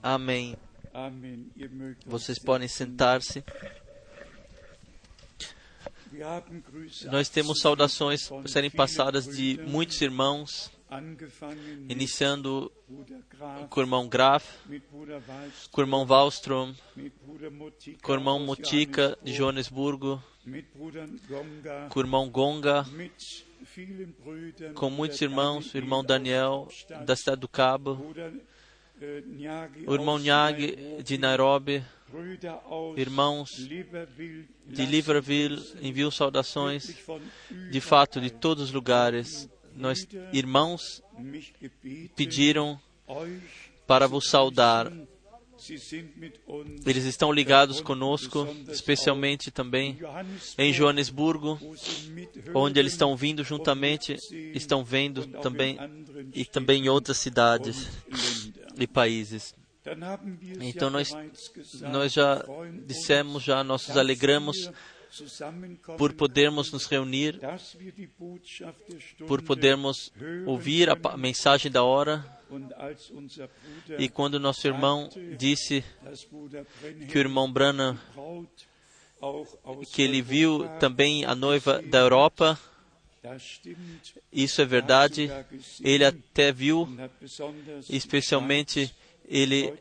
Amém. Euch Vocês podem sentar-se. Nós temos saudações por serem passadas de muitos irmãos, iniciando com o irmão Graf, com o irmão Wallström, com o irmão aus Mutica de Joanesburgo, com o irmão Gonga, com muitos irmãos, o irmão Daniel da cidade do Cabo, o irmão Nyag de Nairobi, irmãos de Libreville, enviam saudações de fato de todos os lugares. Nós, irmãos, pediram para vos saudar. Eles estão ligados conosco, especialmente também em Joanesburgo, onde eles estão vindo juntamente, estão vendo também e também em outras cidades e países. Então nós nós já dissemos já, nós nos alegramos por podermos nos reunir, por podermos ouvir a mensagem da hora. E quando nosso irmão disse que o irmão Branham, que ele viu também a noiva da Europa, isso é verdade. Ele até viu, especialmente, ele,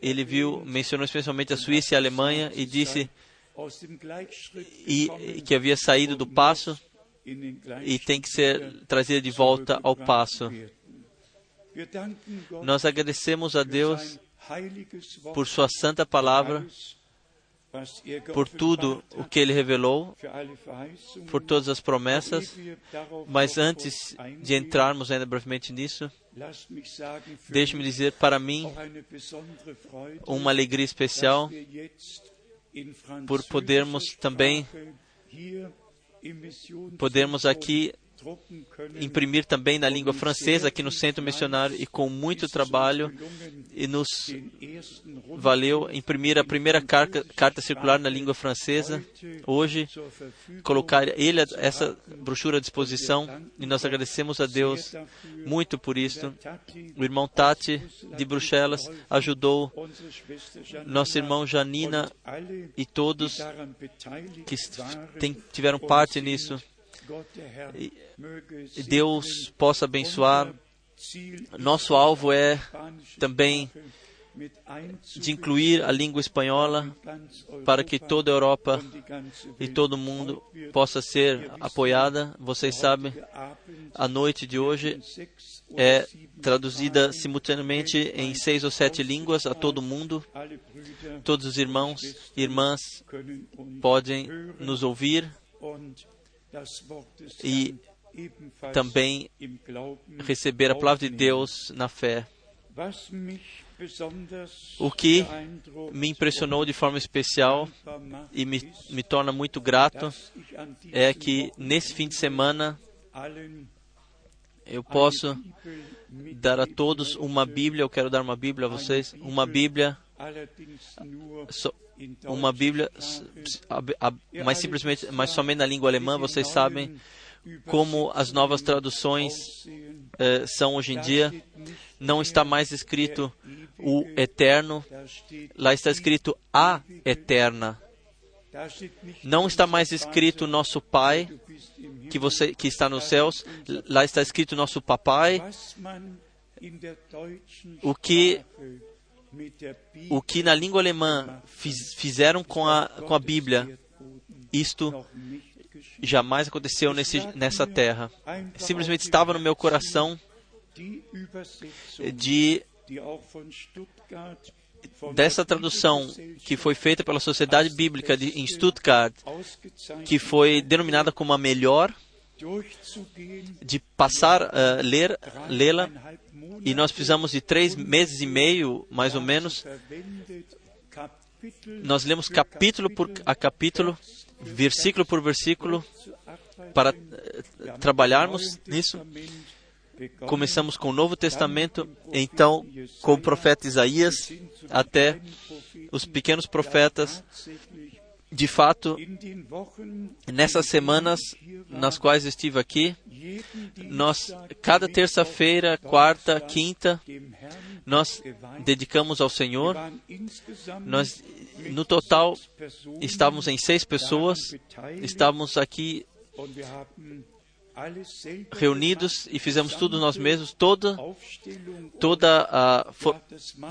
ele viu, mencionou especialmente a Suíça e a Alemanha e disse e, que havia saído do passo e tem que ser trazida de volta ao passo. Nós agradecemos a Deus por Sua santa palavra, por tudo o que Ele revelou, por todas as promessas. Mas antes de entrarmos ainda brevemente nisso, deixe-me dizer para mim uma alegria especial por podermos também podermos aqui. Imprimir também na língua francesa aqui no Centro Missionário e com muito trabalho e nos valeu imprimir a primeira carta, carta circular na língua francesa. Hoje, colocar ele essa brochura à disposição e nós agradecemos a Deus muito por isso. O irmão Tati de Bruxelas ajudou nosso irmão Janina e todos que tiveram parte nisso. Deus possa abençoar. Nosso alvo é também de incluir a língua espanhola para que toda a Europa e todo mundo possa ser apoiada. Vocês sabem, a noite de hoje é traduzida simultaneamente em seis ou sete línguas a todo mundo. Todos os irmãos e irmãs podem nos ouvir e também receber a palavra de Deus na fé. O que me impressionou de forma especial e me, me torna muito grato é que nesse fim de semana eu posso dar a todos uma Bíblia. Eu quero dar uma Bíblia a vocês, uma Bíblia, uma Bíblia, mas simplesmente, mas somente na língua alemã. Vocês sabem como as novas traduções eh, são hoje em dia. Não está mais escrito o eterno, lá está escrito a eterna. Não está mais escrito nosso Pai, que você que está nos céus. Lá está escrito nosso papai. O que o que na língua alemã fiz- fizeram com a com a Bíblia, isto jamais aconteceu nesse, nessa terra. Simplesmente estava no meu coração de dessa tradução que foi feita pela Sociedade Bíblica de, em Stuttgart, que foi denominada como a melhor, de passar a ler, lê-la, e nós precisamos de três meses e meio, mais ou menos. Nós lemos capítulo por a capítulo, versículo por versículo, para eh, trabalharmos nisso. Começamos com o Novo Testamento, então com o profeta Isaías até os pequenos profetas. De fato, nessas semanas nas quais estive aqui, nós, cada terça-feira, quarta, quinta, nós dedicamos ao Senhor. Nós, no total, estávamos em seis pessoas, estávamos aqui reunidos e fizemos tudo nós mesmos, toda, toda a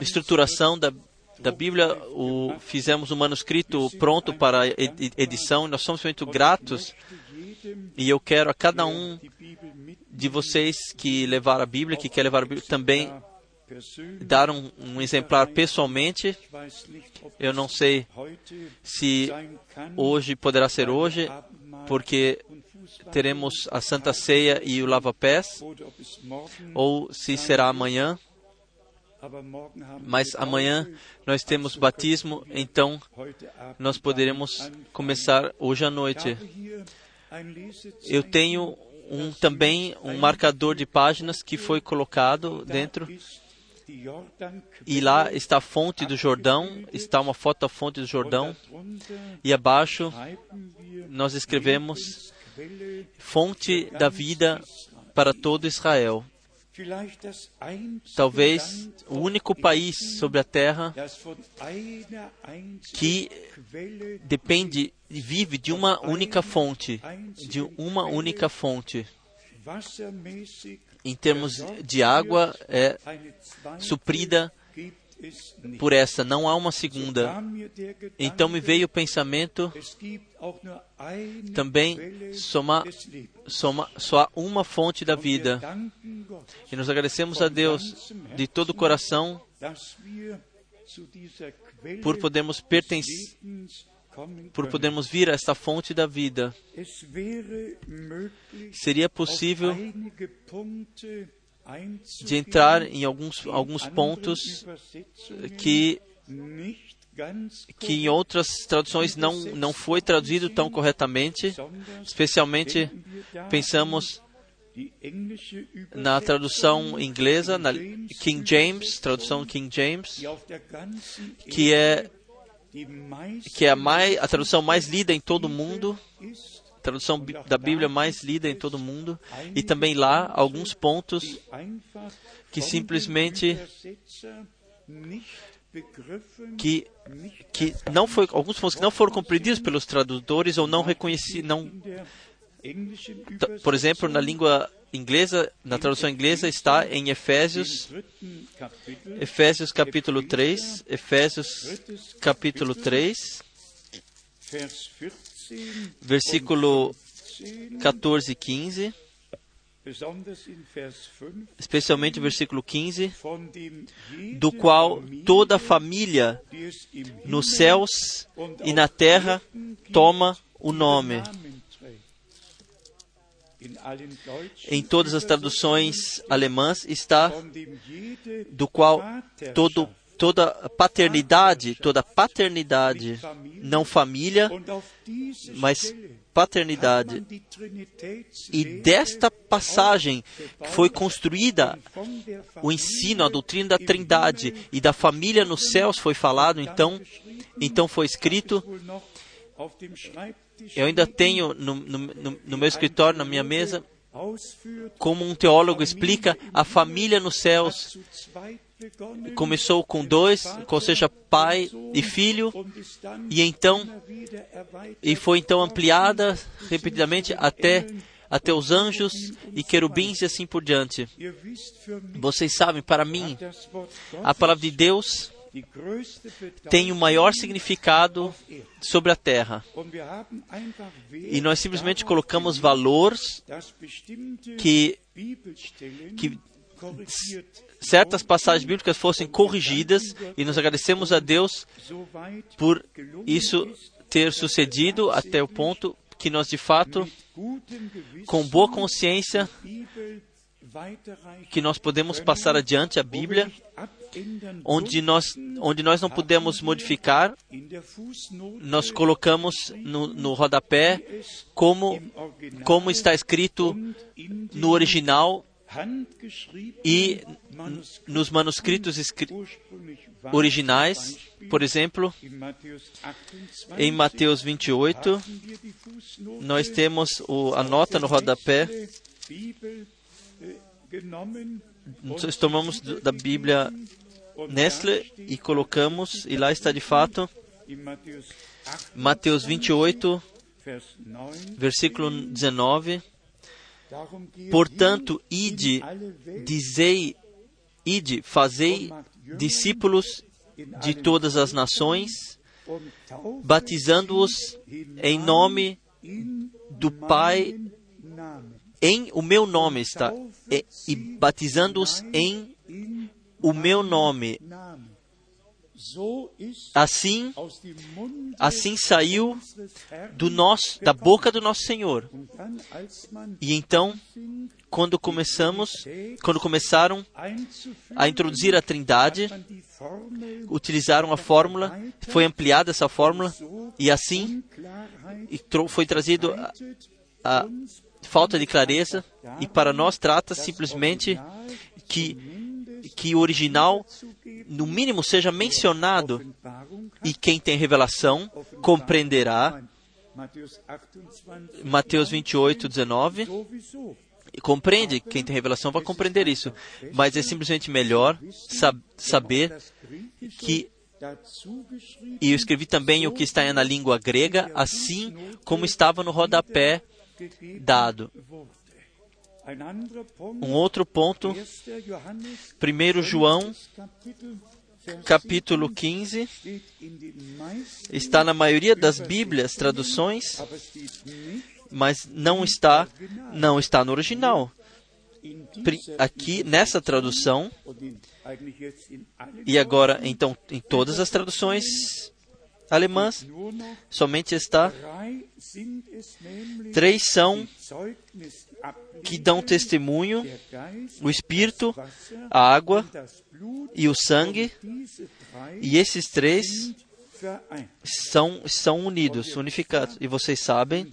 estruturação da, da Bíblia, o, fizemos o manuscrito pronto para edição. Nós somos muito gratos e eu quero a cada um de vocês que levar a Bíblia, que quer levar a Bíblia, também dar um, um, exemplar pessoalmente. Eu não sei se hoje poderá ser hoje, porque teremos a Santa Ceia e o lava-pés, ou se será amanhã. Mas amanhã nós temos batismo, então nós poderemos começar hoje à noite. Eu tenho um, também um marcador de páginas que foi colocado dentro. E lá está a fonte do Jordão, está uma foto da fonte do Jordão. E abaixo nós escrevemos fonte da vida para todo Israel. Talvez o único país sobre a terra que depende e vive de uma única fonte, de uma única fonte. Em termos de água, é suprida por essa, não há uma segunda. Então me veio o pensamento também soma, soma, só há uma fonte da vida. E nos agradecemos a Deus de todo o coração por podermos pertencer por podermos vir a esta fonte da vida. Seria possível de entrar em alguns, alguns pontos que que em outras traduções não, não foi traduzido tão corretamente, especialmente pensamos na tradução inglesa, na King James, tradução King James, que é que é a, mais, a tradução mais lida em todo o mundo, tradução da Bíblia mais lida em todo o mundo, e também lá alguns pontos que simplesmente que que não foi alguns pontos que não foram compreendidos pelos tradutores ou não reconheci não. Por exemplo na língua inglesa na tradução inglesa está em Efésios Efésios capítulo 3 Efésios capítulo 3 versículo 14 e 15 especialmente o versículo 15, do qual toda a família nos céus e na terra toma o nome. Em todas as traduções alemãs está do qual todo toda paternidade, toda paternidade, não família, mas paternidade. E desta passagem foi construída o ensino, a doutrina da Trindade e da família nos céus foi falado, então, então foi escrito. Eu ainda tenho no, no, no meu escritório, na minha mesa, como um teólogo explica, a família nos céus começou com dois, ou seja, pai e filho, e então e foi então ampliada repetidamente até até os anjos e querubins e assim por diante. Vocês sabem, para mim, a palavra de Deus tem o maior significado sobre a terra. E nós simplesmente colocamos valores que, que certas passagens bíblicas fossem corrigidas e nós agradecemos a Deus por isso ter sucedido até o ponto que nós de fato, com boa consciência, que nós podemos passar adiante a Bíblia, onde nós, onde nós não podemos modificar, nós colocamos no, no rodapé como, como está escrito no original e nos manuscritos originais, por exemplo, em Mateus 28, nós temos o, a nota no rodapé. Nós tomamos da Bíblia Nestle e colocamos, e lá está de fato, Mateus 28, versículo 19. Portanto, ide, dizei, ide, fazei discípulos de todas as nações, batizando-os em nome do Pai, em o meu nome está, e, e batizando-os em o meu nome. Assim, assim saiu do nosso, da boca do nosso Senhor. E então, quando começamos, quando começaram a introduzir a Trindade, utilizaram a fórmula, foi ampliada essa fórmula e assim foi trazido a, a falta de clareza e para nós trata simplesmente que que o original, no mínimo, seja mencionado. E quem tem revelação compreenderá. Mateus 28, 19. Compreende, quem tem revelação vai compreender isso. Mas é simplesmente melhor sab saber que. E eu escrevi também o que está na língua grega, assim como estava no rodapé dado. Um outro ponto, 1 João, capítulo 15, está na maioria das Bíblias, traduções, mas não está, não está no original. Aqui, nessa tradução, e agora, então, em todas as traduções alemãs, somente está. Três são que dão testemunho: o Espírito, a água e o sangue. E esses três são, são unidos, unificados. E vocês sabem,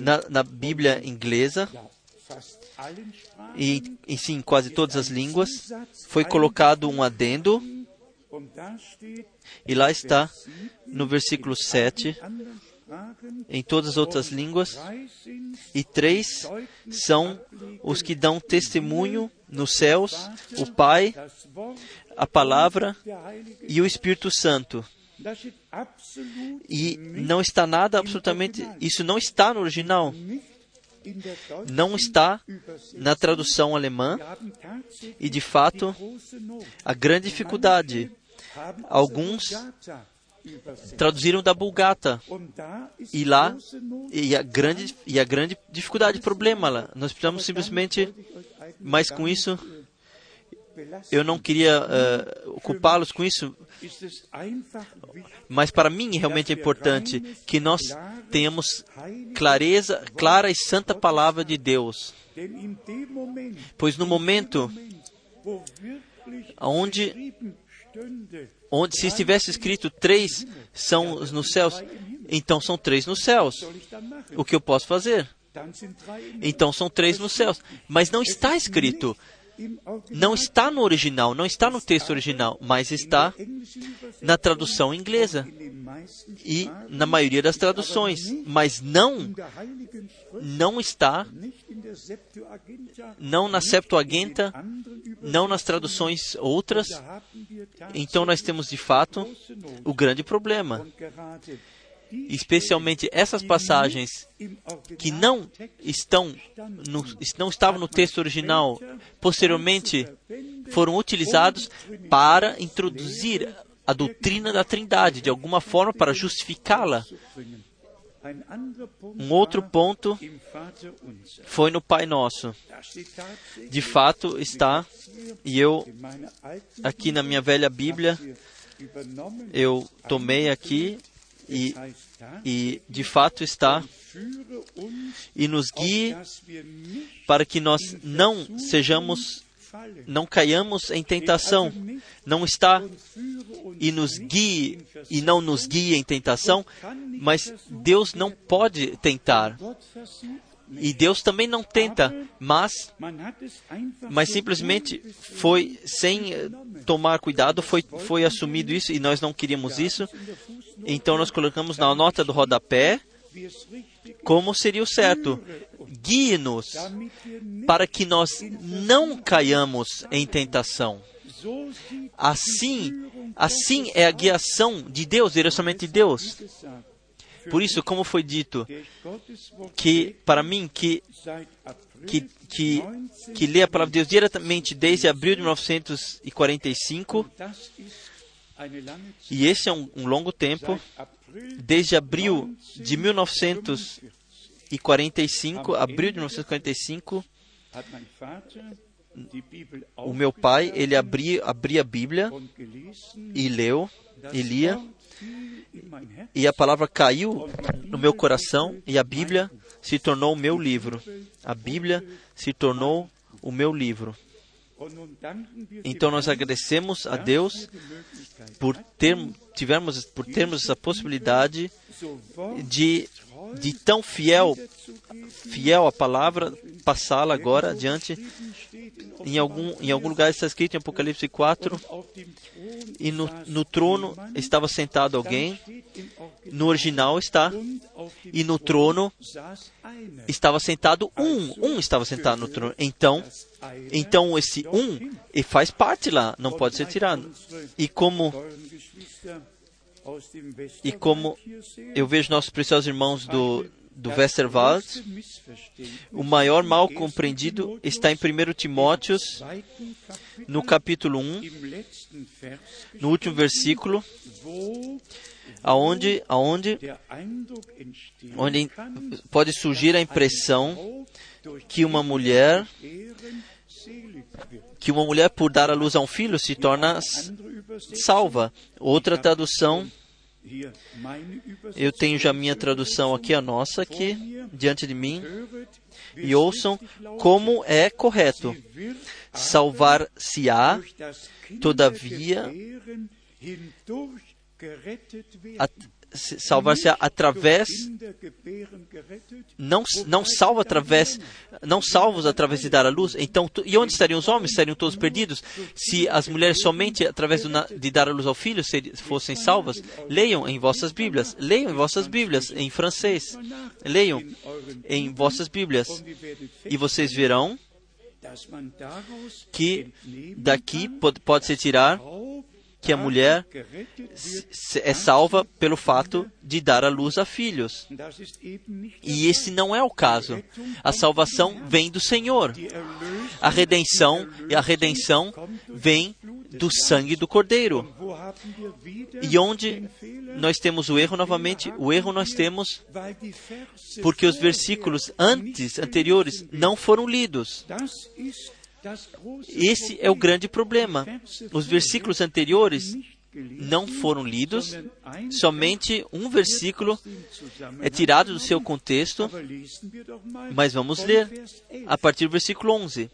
na, na Bíblia inglesa, e em sim, quase todas as línguas, foi colocado um adendo, e lá está, no versículo 7, em todas as outras línguas, e três são os que dão testemunho nos céus: o Pai, a Palavra e o Espírito Santo. E não está nada absolutamente. Isso não está no original. Não está na tradução alemã. E de fato, a grande dificuldade. Alguns traduziram da Bulgata. E lá, e a grande, e a grande dificuldade, problema lá. Nós precisamos simplesmente, mas com isso, eu não queria uh, ocupá-los com isso, mas para mim realmente é importante que nós tenhamos clareza, clara e santa palavra de Deus. Pois no momento onde onde se estivesse escrito três são nos céus, então são três nos céus. O que eu posso fazer? Então são três nos céus. Mas não está escrito. Não está no original, não está no texto original, mas está na tradução inglesa e na maioria das traduções, mas não não está não na Septuaginta, não nas traduções outras. Então nós temos de fato o grande problema especialmente essas passagens que não estão no, não estavam no texto original, posteriormente foram utilizados para introduzir a doutrina da Trindade de alguma forma para justificá-la. Um outro ponto foi no Pai Nosso. De fato está, e eu aqui na minha velha Bíblia eu tomei aqui e, e de fato está e nos guie para que nós não sejamos, não caiamos em tentação. Não está e nos guie e não nos guie em tentação, mas Deus não pode tentar. E Deus também não tenta, mas, mas simplesmente foi sem tomar cuidado, foi, foi assumido isso e nós não queríamos isso. Então nós colocamos na nota do rodapé como seria o certo. Guie-nos para que nós não caiamos em tentação. Assim, assim é a guiação de Deus, diretamente de Deus. Por isso, como foi dito, que para mim que que, que, que lê a palavra de Deus diretamente desde abril de 1945, e esse é um, um longo tempo, desde abril de 1945, abril de 1945, o meu pai, ele abria, abria a Bíblia e leu, e lia, e a palavra caiu no meu coração e a Bíblia se tornou o meu livro. A Bíblia se tornou o meu livro. Então nós agradecemos a Deus por ter, tivermos, por termos essa possibilidade de, de tão fiel, fiel a palavra, passá-la agora adiante. Em algum, em algum lugar está escrito em Apocalipse 4, e no, no trono estava sentado alguém, no original está, e no trono estava sentado um, um estava sentado no trono. Então, então esse um e faz parte lá, não pode ser tirado. E como e como eu vejo nossos preciosos irmãos do do Westerwald, o maior mal compreendido está em 1 Timóteos, no capítulo 1, no último versículo, aonde, aonde, onde pode surgir a impressão que uma mulher que uma mulher por dar à luz a um filho se torna salva. Outra tradução eu tenho já minha tradução aqui, a nossa, aqui, diante de mim. E ouçam como é correto. Salvar-se-á, todavia, salvar-se através não não salva através não salvos através de dar a luz. Então e onde estariam os homens? Estariam todos perdidos. Se as mulheres somente através de dar a luz ao filho fossem salvas leiam em vossas bíblias. Leiam em vossas bíblias em francês. Leiam em vossas bíblias. E vocês verão que daqui pode, pode se tirar que a mulher é salva pelo fato de dar à luz a filhos. E esse não é o caso. A salvação vem do Senhor. A redenção e a redenção vem do sangue do Cordeiro. E onde nós temos o erro novamente? O erro nós temos porque os versículos antes, anteriores, não foram lidos. Esse é o grande problema. Os versículos anteriores não foram lidos, somente um versículo é tirado do seu contexto, mas vamos ler a partir do versículo 11.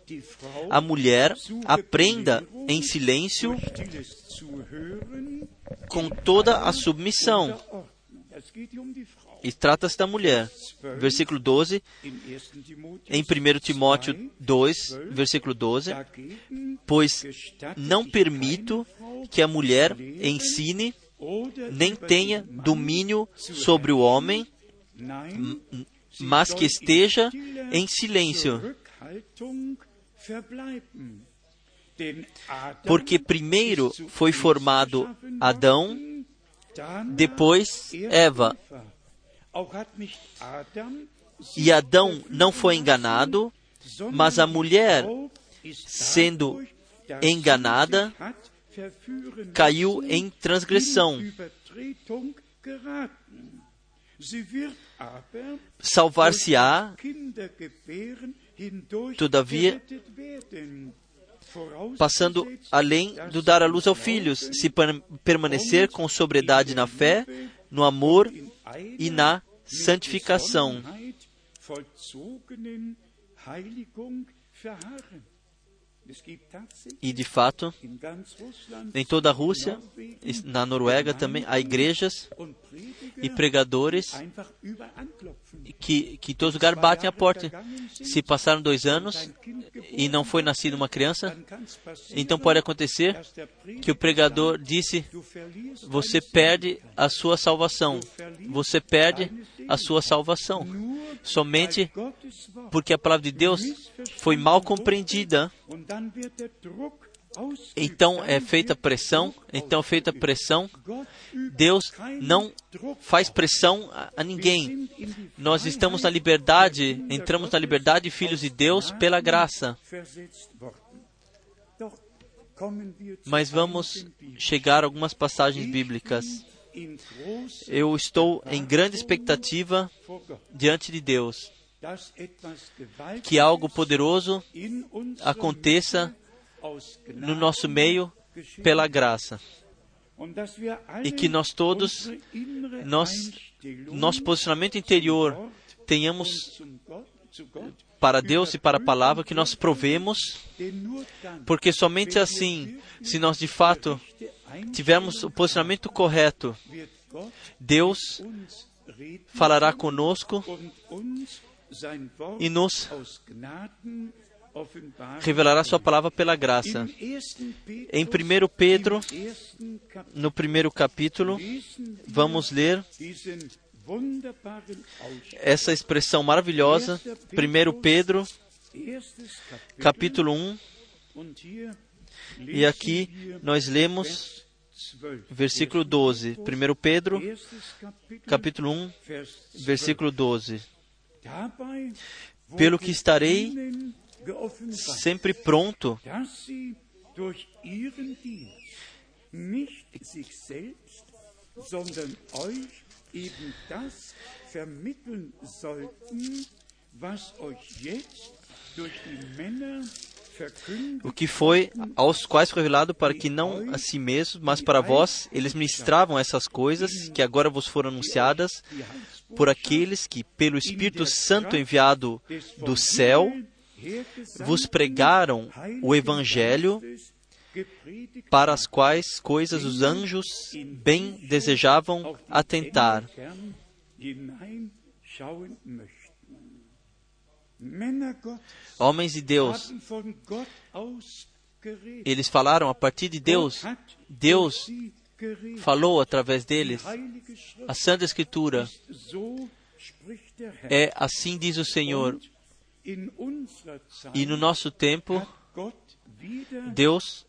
A mulher aprenda em silêncio com toda a submissão. E trata-se da mulher. Versículo 12, em 1 Timóteo 2, versículo 12: Pois não permito que a mulher ensine, nem tenha domínio sobre o homem, mas que esteja em silêncio. Porque primeiro foi formado Adão, depois Eva. E Adão não foi enganado, mas a mulher, sendo enganada, caiu em transgressão. Salvar-se-á, todavia, passando além do dar a luz aos filhos, se permanecer com sobriedade na fé, no amor e na santificação. E de fato, em toda a Rússia, na Noruega também, há igrejas e pregadores que, que em todos os lugares batem a porta. Se passaram dois anos e não foi nascida uma criança, então pode acontecer que o pregador disse: Você perde a sua salvação. Você perde a sua salvação. Somente porque a palavra de Deus foi mal compreendida então é feita pressão, então é feita pressão. Deus não faz pressão a, a ninguém. Nós estamos na liberdade, entramos na liberdade, filhos de Deus, pela graça. Mas vamos chegar a algumas passagens bíblicas. Eu estou em grande expectativa diante de Deus que algo poderoso aconteça no nosso meio pela graça. E que nós todos, nós, nosso posicionamento interior, tenhamos para Deus e para a palavra que nós provemos, porque somente assim, se nós de fato tivermos o posicionamento correto, Deus falará conosco e nos revelará Sua palavra pela graça. Em 1 Pedro, no primeiro capítulo, vamos ler essa expressão maravilhosa. 1 Pedro, capítulo 1. E aqui nós lemos versículo 12. 1 Pedro, capítulo 1, versículo 12. Pelo que estarei sempre pronto o que foi aos quais foi revelado para que não a si mesmos, mas para vós, eles ministravam essas coisas que agora vos foram anunciadas por aqueles que, pelo Espírito Santo enviado do céu, vos pregaram o Evangelho, para as quais coisas os anjos bem desejavam atentar. Homens de Deus, eles falaram a partir de Deus. Deus falou através deles. A Santa Escritura é assim diz o Senhor. E no nosso tempo, Deus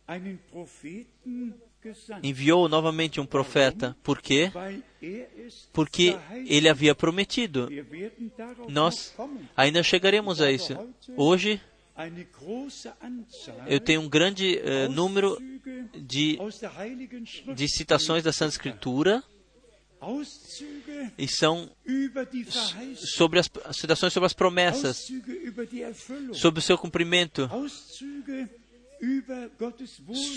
enviou novamente um profeta. Por quê? Porque ele havia prometido. Nós ainda chegaremos a isso. Hoje, eu tenho um grande uh, número de, de citações da Santa Escritura e são sobre as citações sobre as promessas, sobre o seu cumprimento,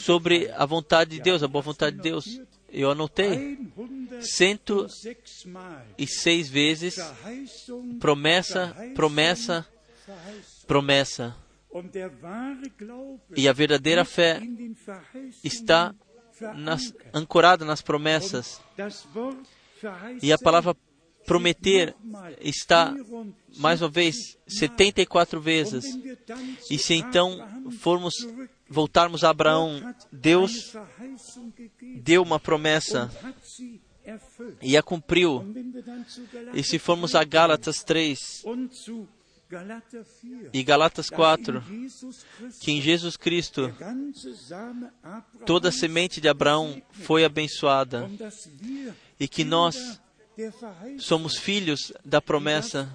sobre a vontade de Deus, a boa vontade de Deus. Eu anotei 106 vezes promessa, promessa, promessa. E a verdadeira fé está nas, ancorada nas promessas. E a palavra prometer está, mais uma vez, 74 vezes. E se então formos voltarmos a Abraão, Deus deu uma promessa e a cumpriu. E se formos a Gálatas 3 e Galatas 4, que em Jesus Cristo toda a semente de Abraão foi abençoada e que nós somos filhos da promessa,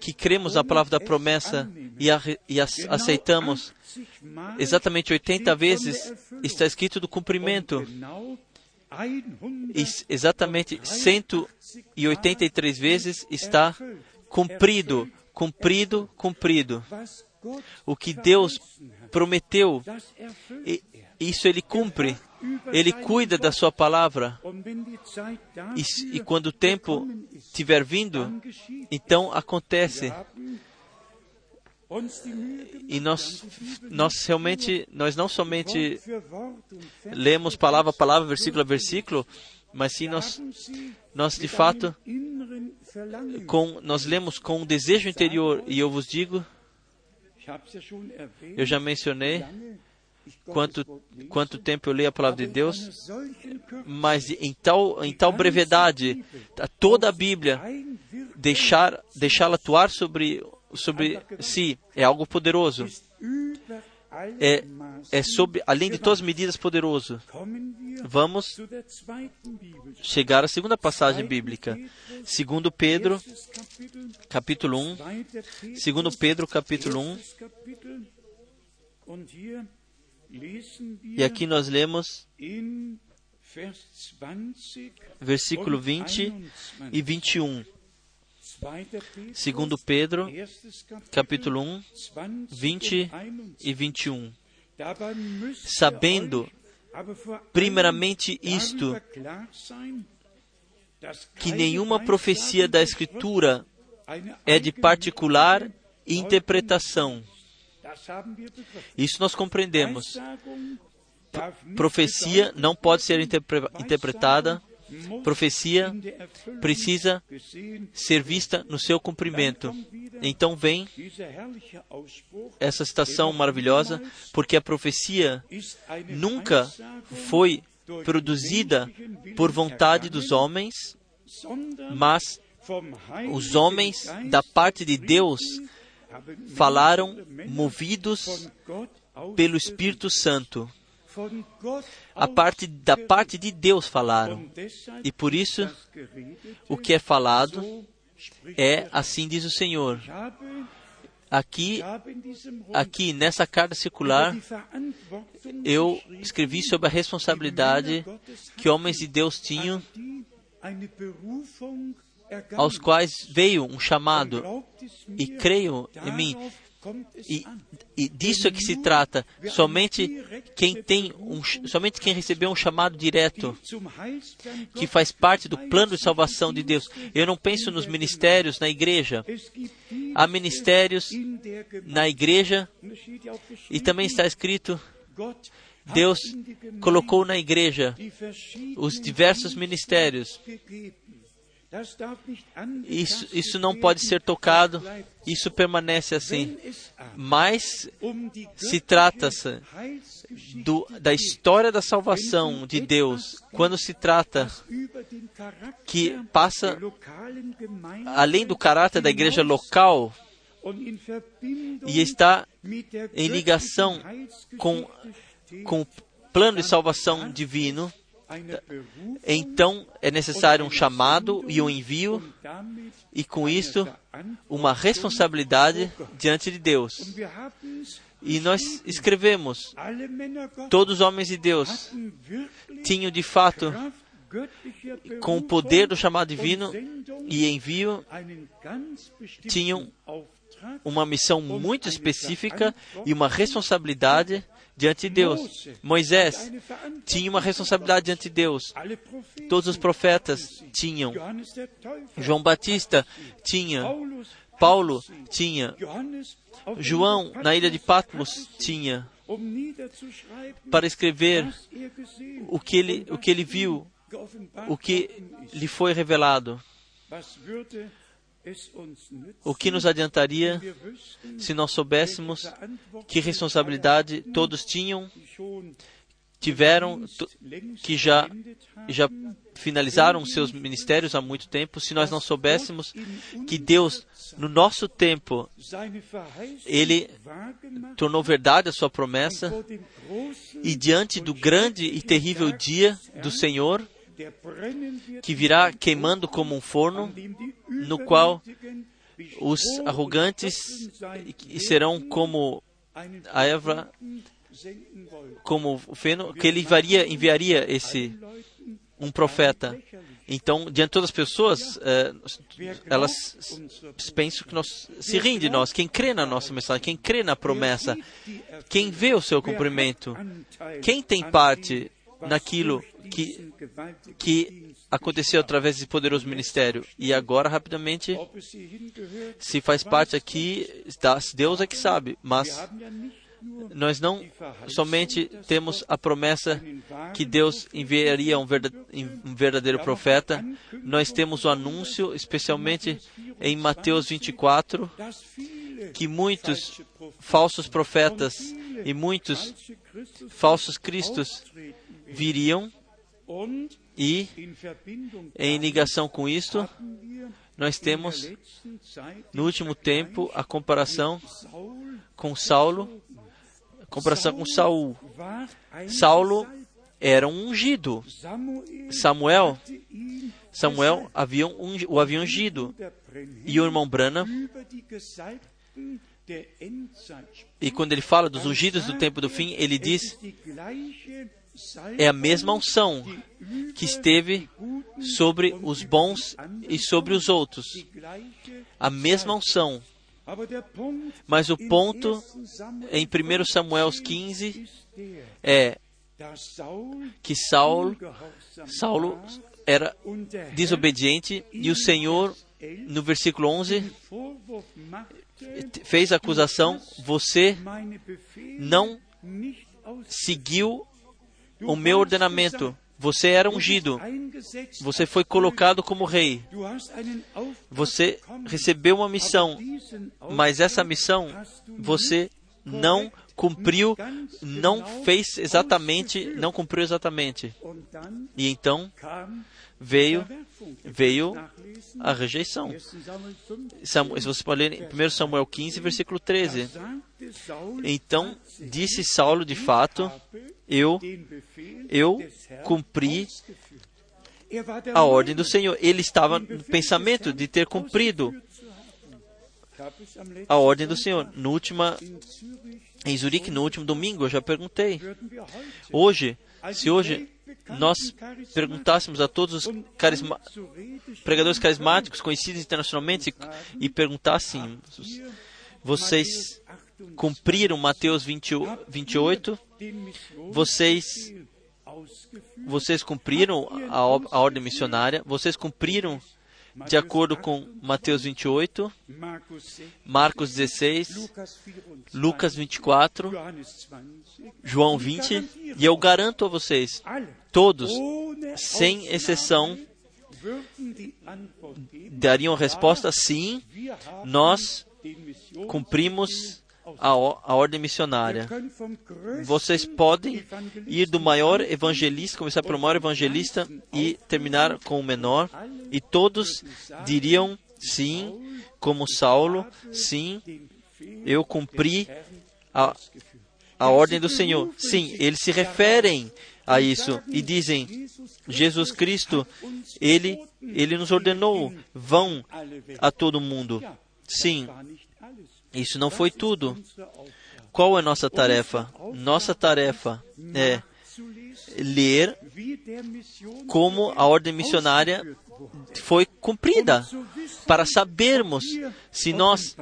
que cremos na palavra da promessa e, a, e a, aceitamos. Exatamente 80 vezes está escrito do cumprimento. E exatamente 183 vezes está cumprido, cumprido, cumprido. O que Deus prometeu, isso ele cumpre. Ele cuida da sua palavra. E, e quando o tempo estiver vindo, então acontece. E nós, nós realmente, nós não somente lemos palavra a palavra, versículo a versículo, mas sim nós, nós de fato, com, nós lemos com um desejo interior. E eu vos digo, eu já mencionei, quanto, quanto tempo eu leio a palavra de Deus, mas em tal, em tal brevidade, toda a Bíblia, deixar, deixá-la atuar sobre, sobre si é algo poderoso. é, é sob, além de todas as medidas, poderoso. Vamos chegar à segunda passagem bíblica. Segundo Pedro, capítulo 1. Segundo Pedro, capítulo 1. E aqui nós lemos versículo 20 e 21. Segundo Pedro, capítulo 1, 20 e 21. Sabendo, primeiramente isto, que nenhuma profecia da Escritura é de particular interpretação. Isso nós compreendemos. Profecia não pode ser interpretada profecia precisa ser vista no seu cumprimento. Então vem essa citação maravilhosa, porque a profecia nunca foi produzida por vontade dos homens, mas os homens da parte de Deus falaram movidos pelo Espírito Santo a parte da parte de Deus falaram. E por isso o que é falado é assim diz o Senhor. Aqui, aqui nessa carta circular, eu escrevi sobre a responsabilidade que homens de Deus tinham, aos quais veio um chamado, e creio em mim, e, e, disso é que se trata. Somente quem tem um, somente quem recebeu um chamado direto, que faz parte do plano de salvação de Deus. Eu não penso nos ministérios na igreja. Há ministérios na igreja. E também está escrito Deus colocou na igreja os diversos ministérios isso, isso não pode ser tocado, isso permanece assim. Mas se trata-se da história da salvação de Deus, quando se trata que passa além do caráter da igreja local e está em ligação com, com o plano de salvação divino, então é necessário um chamado e um envio, e com isso, uma responsabilidade diante de Deus. E nós escrevemos: todos os homens de Deus tinham de fato, com o poder do chamado divino e envio, tinham uma missão muito específica e uma responsabilidade diante de Deus. Moisés tinha uma responsabilidade diante de Deus. Todos os profetas tinham. João Batista tinha. Paulo tinha. João, na ilha de Patmos, tinha. Para escrever o que ele, o que ele viu, o que lhe foi revelado. O que nos adiantaria se nós soubéssemos que responsabilidade todos tinham, tiveram, que já, já finalizaram seus ministérios há muito tempo, se nós não soubéssemos que Deus, no nosso tempo, Ele tornou verdade a sua promessa, e diante do grande e terrível dia do Senhor, que virá queimando como um forno, no qual os arrogantes serão como a Eva, como o feno, que ele varia, enviaria esse um profeta. Então, diante de todas as pessoas, eh, elas pensam que nós se riem de nós. Quem crê na nossa mensagem, quem crê na promessa, quem vê o seu cumprimento, quem tem parte naquilo que, que aconteceu através desse poderoso ministério. E agora, rapidamente, se faz parte aqui, Deus é que sabe, mas nós não somente temos a promessa que Deus enviaria um verdadeiro profeta, nós temos o anúncio, especialmente em Mateus 24, que muitos falsos profetas e muitos falsos cristos viriam e, em ligação com isto, nós temos no último tempo a comparação com Saulo, comparação com Saul. Saulo era um ungido. Samuel, Samuel havia um, o havia ungido. E o irmão Brana, e quando ele fala dos ungidos do tempo do fim, ele diz: é a mesma unção que esteve sobre os bons e sobre os outros. A mesma unção. Mas o ponto em 1 Samuel 15 é que Saulo, Saulo era desobediente e o Senhor, no versículo 11, fez a acusação: Você não seguiu o meu ordenamento. Você era ungido. Você foi colocado como rei. Você recebeu uma missão, mas essa missão você não cumpriu, não fez exatamente, não cumpriu exatamente. E então veio veio a rejeição. se você pode ler em 1 Samuel 15, versículo 13. Então disse Saulo de fato, eu eu cumpri a ordem do Senhor. Ele estava no pensamento de ter cumprido a ordem do Senhor. No última, em Zurique, no último domingo, eu já perguntei. Hoje, se hoje nós perguntássemos a todos os carisma, pregadores carismáticos conhecidos internacionalmente e, e perguntássemos: vocês cumpriram Mateus 20, 28? Vocês vocês cumpriram a, a ordem missionária? Vocês cumpriram de acordo com Mateus 28, Marcos 16, Lucas 24, João 20, e eu garanto a vocês, todos, sem exceção, dariam a resposta sim, nós cumprimos a, a ordem missionária. Vocês podem ir do maior evangelista, começar pelo maior evangelista e terminar com o menor, e todos diriam sim, como Saulo, sim, eu cumpri a, a ordem do Senhor. Sim, eles se referem a isso e dizem: Jesus Cristo, ele, ele nos ordenou, vão a todo mundo. Sim, isso não foi tudo. Qual é nossa tarefa? Nossa tarefa é ler como a ordem missionária foi cumprida, para sabermos se nós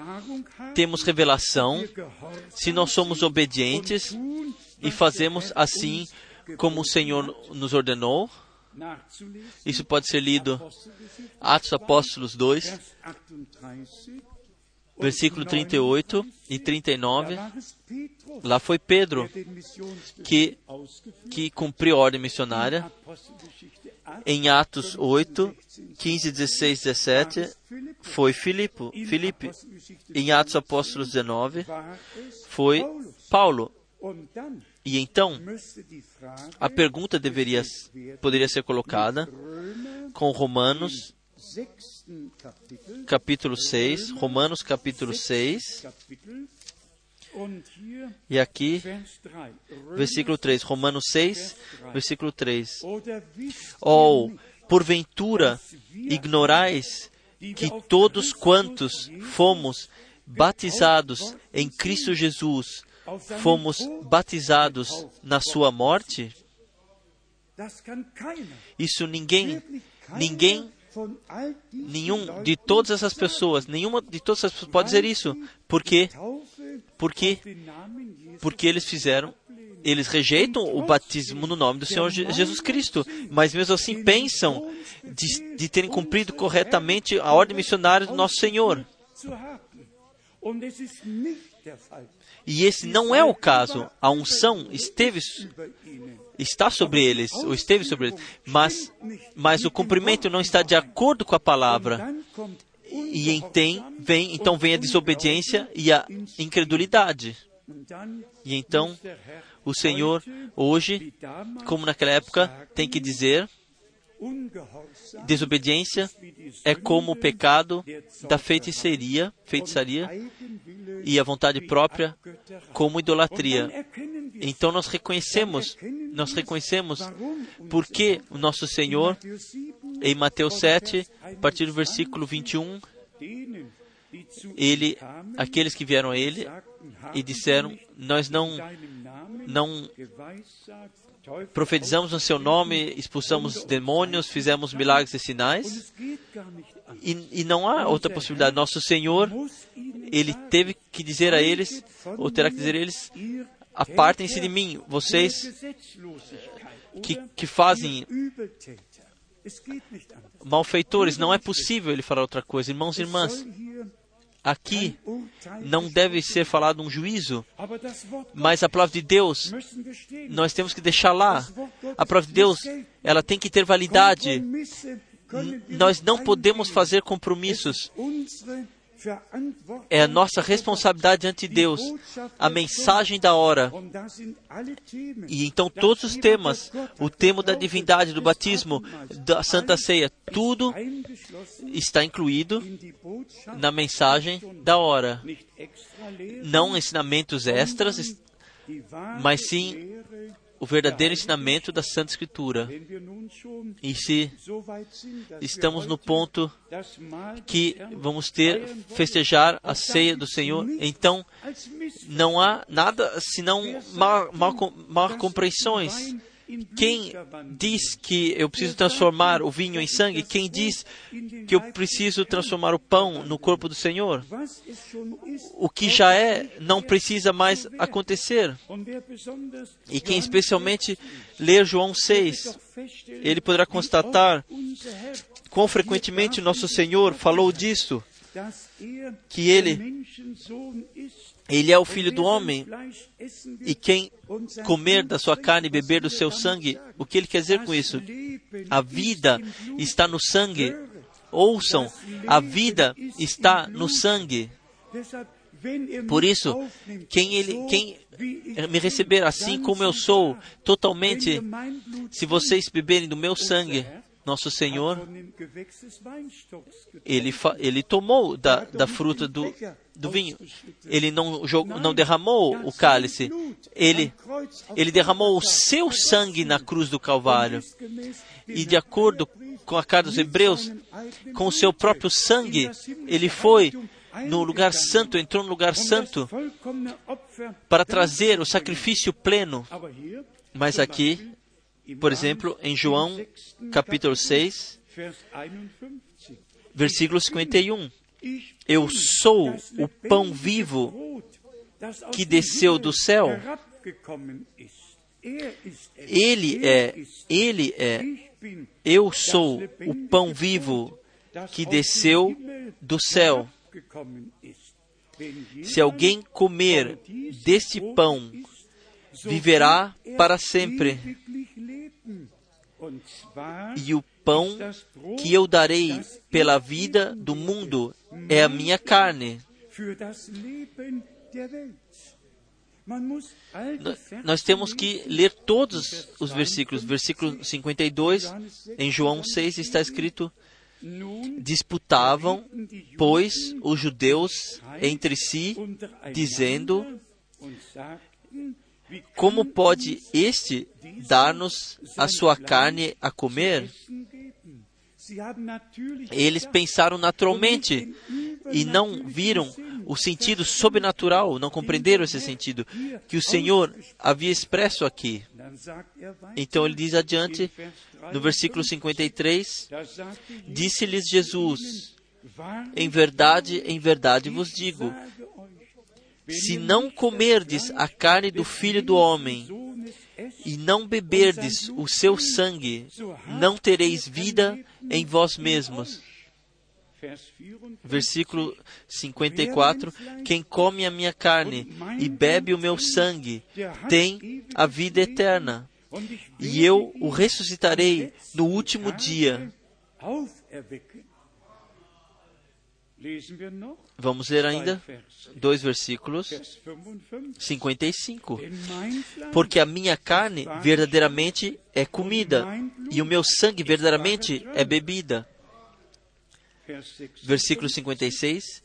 temos revelação, se nós somos obedientes e fazemos assim como o Senhor nos ordenou. Isso pode ser lido Atos Apóstolos 2, versículo 38 e 39, lá foi Pedro que, que cumpriu a ordem missionária. Em Atos 8, 15, 16, 17, foi Filipe. Filipe. Em Atos Apóstolos 19, foi Paulo. E então, a pergunta deveria, poderia ser colocada com Romanos capítulo 6, Romanos capítulo 6. E aqui, versículo 3, Romanos 6, versículo 3. Ou, porventura, ignorais que todos quantos fomos batizados em Cristo Jesus, fomos batizados na sua morte? Isso ninguém, ninguém Nenhum de todas essas pessoas, nenhuma de todas essas pessoas pode dizer isso. Por quê? Porque, porque eles fizeram, eles rejeitam o batismo no nome do Senhor Jesus Cristo, mas mesmo assim pensam de, de terem cumprido corretamente a ordem missionária do nosso Senhor. E esse não é o caso. A unção esteve está sobre eles, ou esteve sobre eles, mas, mas o cumprimento não está de acordo com a palavra. E então vem, então vem a desobediência e a incredulidade. E então o Senhor, hoje, como naquela época, tem que dizer: desobediência é como o pecado da feitiçaria, feitiçaria e a vontade própria como idolatria. Então nós reconhecemos, nós reconhecemos porque o nosso Senhor, em Mateus 7, a partir do versículo 21, ele, aqueles que vieram a ele e disseram: Nós não, não profetizamos no seu nome, expulsamos demônios, fizemos milagres e sinais. E, e, não há outra possibilidade. Nosso Senhor, ele teve que dizer a eles, ou terá que dizer a eles: apartem-se de mim, vocês que, que fazem malfeitores. Não é possível ele falar outra coisa. Irmãos e irmãs, aqui não deve ser falado um juízo, mas a palavra de Deus, nós temos que deixar lá. A palavra de Deus, ela tem que ter validade. Nós não podemos fazer compromissos. É a nossa responsabilidade ante Deus, a mensagem da hora. E então todos os temas, o tema da divindade, do batismo, da Santa Ceia, tudo está incluído na mensagem da hora. Não ensinamentos extras, mas sim o verdadeiro ensinamento da Santa Escritura. E se estamos no ponto que vamos ter festejar a ceia do Senhor, então não há nada senão mal, compreensões quem diz que eu preciso transformar o vinho em sangue? Quem diz que eu preciso transformar o pão no corpo do Senhor? O que já é não precisa mais acontecer. E quem especialmente ler João 6, ele poderá constatar quão frequentemente nosso Senhor falou disso, que ele ele é o filho do homem, e quem comer da sua carne e beber do seu sangue, o que ele quer dizer com isso? A vida está no sangue. Ouçam, a vida está no sangue. Por isso, quem, ele, quem me receber assim como eu sou, totalmente, se vocês beberem do meu sangue, nosso Senhor, ele, ele tomou da, da fruta do, do vinho. Ele não, jogou, não derramou o cálice. Ele, ele derramou o seu sangue na cruz do Calvário. E de acordo com a carta dos Hebreus, com o seu próprio sangue, ele foi no lugar santo, entrou no lugar santo para trazer o sacrifício pleno. Mas aqui, por exemplo, em João capítulo 6, versículo 51. Eu sou o pão vivo que desceu do céu. Ele é, ele é, eu sou o pão vivo que desceu do céu. Se alguém comer deste pão, viverá para sempre. E o pão que eu darei pela vida do mundo é a minha carne. Nós temos que ler todos os versículos. Versículo 52, em João 6, está escrito: Disputavam, pois, os judeus entre si, dizendo: como pode este dar-nos a sua carne a comer? Eles pensaram naturalmente e não viram o sentido sobrenatural, não compreenderam esse sentido que o Senhor havia expresso aqui. Então ele diz adiante, no versículo 53, disse-lhes Jesus: Em verdade, em verdade vos digo, se não comerdes a carne do Filho do Homem e não beberdes o seu sangue, não tereis vida em vós mesmos. Versículo 54: Quem come a minha carne e bebe o meu sangue tem a vida eterna, e eu o ressuscitarei no último dia. Vamos ler ainda dois versículos 55. Porque a minha carne verdadeiramente é comida, e o meu sangue verdadeiramente é bebida. Versículo 56.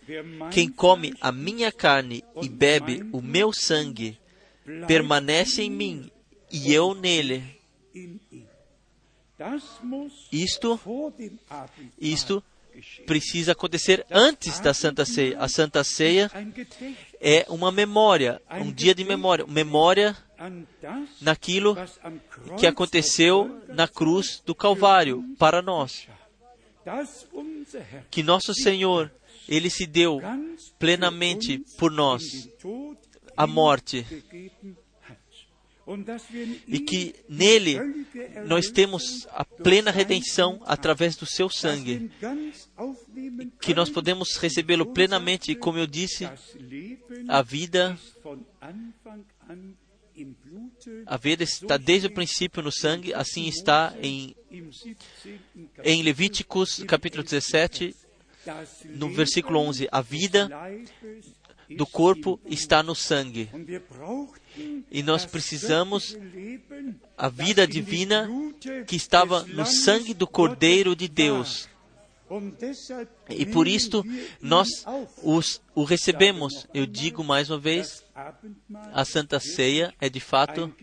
Quem come a minha carne e bebe o meu sangue permanece em mim e eu nele. Isto, isto precisa acontecer antes da Santa Ceia. A Santa Ceia é uma memória, um dia de memória, memória naquilo que aconteceu na cruz do Calvário para nós. Que nosso Senhor, Ele se deu plenamente por nós a morte e que nele nós temos a plena redenção através do seu sangue, que nós podemos recebê-lo plenamente, como eu disse, a vida a vida está desde o princípio no sangue, assim está em, em Levíticos capítulo 17, no versículo 11. A vida do corpo está no sangue. E nós precisamos a vida divina que estava no sangue do Cordeiro de Deus. E por isto nós os, o recebemos. Eu digo mais uma vez: a Santa Ceia é de fato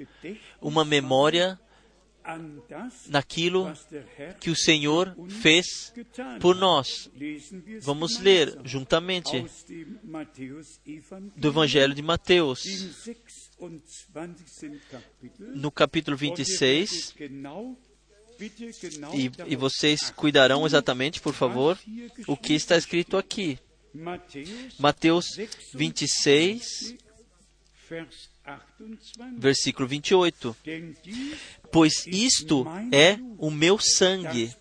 uma memória naquilo que o Senhor fez por nós. Vamos ler juntamente do Evangelho de Mateus, no capítulo 26. E, e vocês cuidarão exatamente, por favor, o que está escrito aqui. Mateus 26, versículo 28. Pois isto é o meu sangue,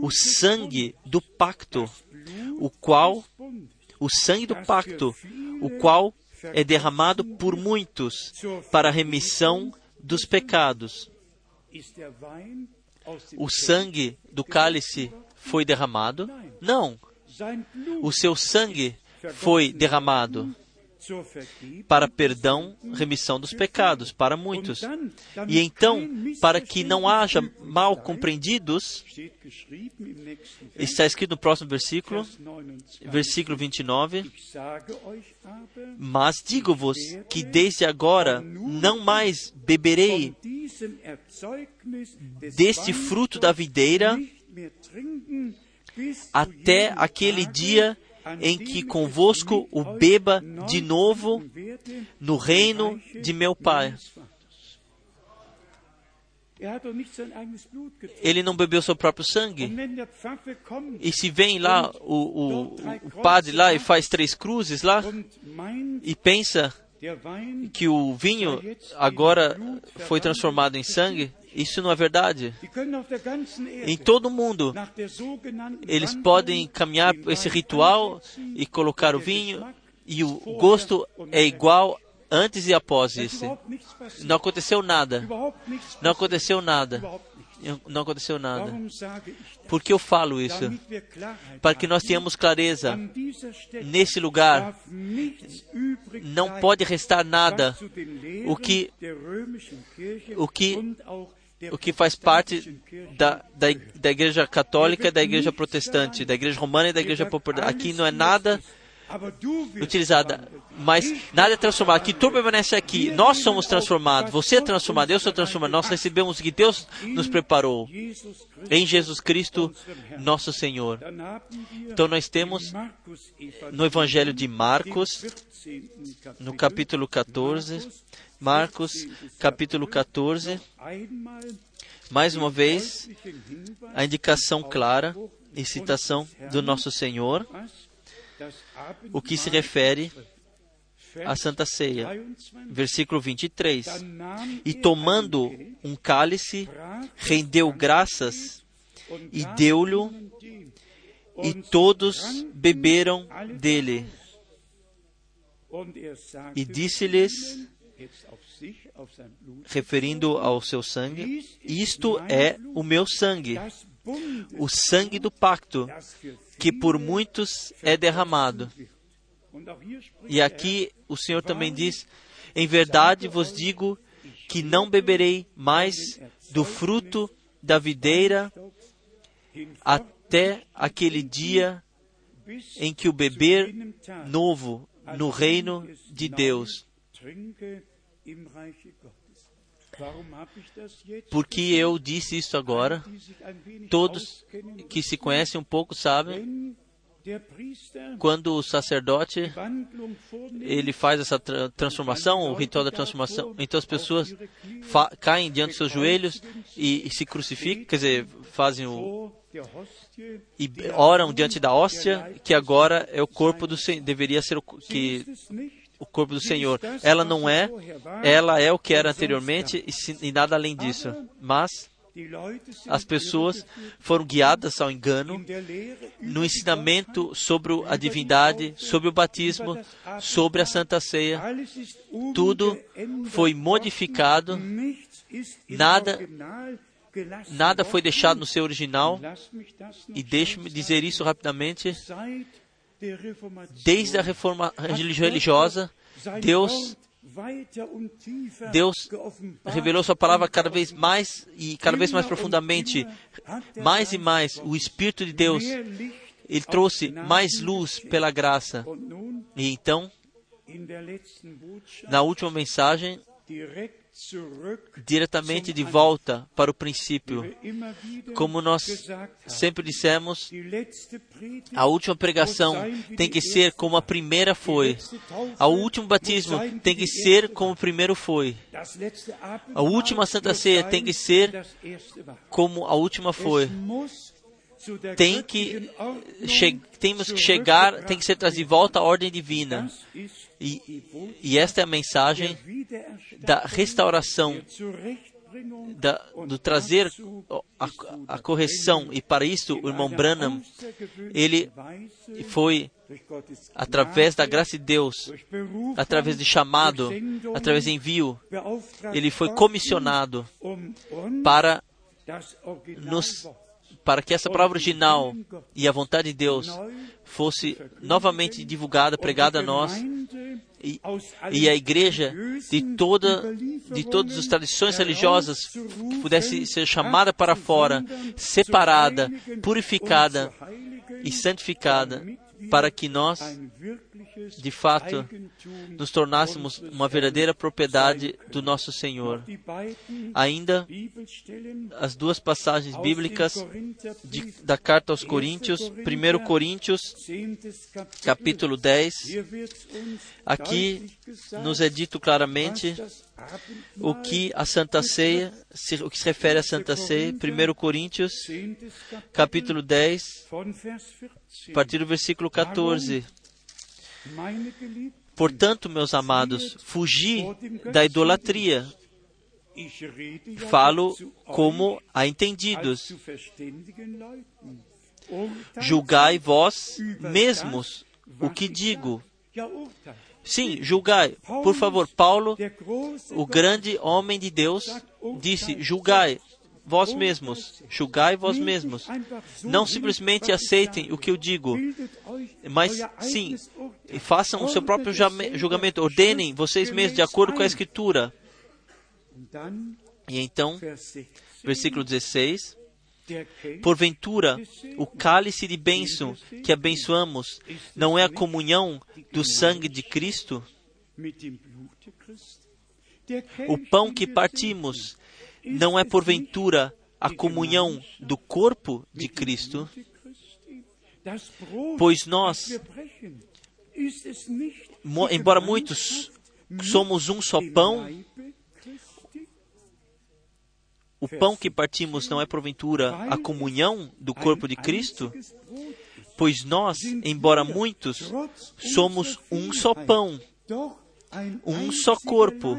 o sangue do pacto, o qual, o sangue do pacto, o qual é derramado por muitos para a remissão dos pecados. O sangue do cálice foi derramado? Não. O seu sangue foi derramado para perdão, remissão dos pecados, para muitos. E então, para que não haja mal compreendidos, está escrito no próximo versículo, versículo 29, mas digo-vos que desde agora não mais beberei deste fruto da videira até aquele dia em que convosco o beba de novo no reino de meu Pai. Ele não bebeu seu próprio sangue. E se vem lá o, o, o padre lá e faz três cruzes lá e pensa que o vinho agora foi transformado em sangue, isso não é verdade. Em todo o mundo, eles podem caminhar esse ritual e colocar o vinho, e o gosto é igual antes e após isso. Não aconteceu nada. Não aconteceu nada. Não aconteceu nada. Por que eu falo isso? Para que nós tenhamos clareza. Nesse lugar, não pode restar nada. O que, o que o que faz parte da, da, da Igreja Católica, da Igreja Protestante, da Igreja Romana e da Igreja Popular. Aqui não é nada utilizada, mas nada é transformado. Aqui tudo permanece aqui. Nós somos transformados. Você é transformado. Eu sou transformado. Nós recebemos o que Deus nos preparou em Jesus Cristo, nosso Senhor. Então nós temos no Evangelho de Marcos, no capítulo 14, Marcos, capítulo 14. Mais uma vez, a indicação clara e citação do nosso Senhor, o que se refere à Santa Ceia. Versículo 23. E tomando um cálice, rendeu graças e deu-lhe, e todos beberam dele. E disse-lhes: referindo ao seu sangue, isto é o meu sangue, o sangue do pacto, que por muitos é derramado. E aqui o Senhor também diz: Em verdade vos digo que não beberei mais do fruto da videira até aquele dia em que o beber novo no reino de Deus Por que eu disse isso agora? Todos que se conhecem um pouco sabem. quando o sacerdote ele faz essa tra transformação, o ritual da transformação, então as pessoas caem diante dos seus joelhos e, e, se crucificam, quer dizer, fazem o e oram diante da hóstia, que agora é o corpo do Senhor, deveria ser o que o corpo do Senhor. Ela não é, ela é o que era anteriormente e, e nada além disso. Mas as pessoas foram guiadas ao engano no ensinamento sobre a divindade, sobre o batismo, sobre a Santa Ceia. Tudo foi modificado, nada, nada foi deixado no seu original. E deixe-me dizer isso rapidamente. Desde a reforma religiosa, Deus Deus revelou sua palavra cada vez mais e cada vez mais profundamente, mais e mais. O Espírito de Deus, ele trouxe mais luz pela graça. E então, na última mensagem, diretamente de volta para o princípio. Como nós sempre dissemos, a última pregação tem que ser como a primeira foi. O último batismo tem que ser como o primeiro foi. A última Santa Ceia tem que ser como a última foi tem que temos que chegar, tem que ser trazido de volta à ordem divina. E, e esta é a mensagem da restauração, da, do trazer a, a, correção. E para isso, o irmão Branham, ele foi, através da graça de Deus, através de chamado, através de envio, ele foi comissionado para nos para que essa palavra original e a vontade de Deus fosse novamente divulgada, pregada a nós e, e a igreja de toda de todas as tradições religiosas pudesse ser chamada para fora, separada, purificada e santificada para que nós, de fato, nos tornássemos uma verdadeira propriedade do nosso Senhor. Ainda, as duas passagens bíblicas de, da carta aos Coríntios, 1 Coríntios, capítulo 10, aqui nos é dito claramente o que a Santa Ceia, o que se refere à Santa Ceia, 1 Coríntios, capítulo 10, a partir do versículo 14. Portanto, meus amados, fugi da idolatria. Falo como a entendidos. Julgai vós mesmos o que digo. Sim, julgai. Por favor, Paulo, o grande homem de Deus, disse: julgai vós mesmos, julgai vós mesmos. Não simplesmente aceitem o que eu digo, mas sim, façam o seu próprio julgamento, ordenem vocês mesmos de acordo com a Escritura. E então, versículo 16. Porventura, o cálice de bênção que abençoamos não é a comunhão do sangue de Cristo? O pão que partimos não é porventura a comunhão do corpo de Cristo? Pois nós, embora muitos somos um só pão, o pão que partimos não é porventura a comunhão do corpo de Cristo? Pois nós, embora muitos, somos um só pão, um só corpo,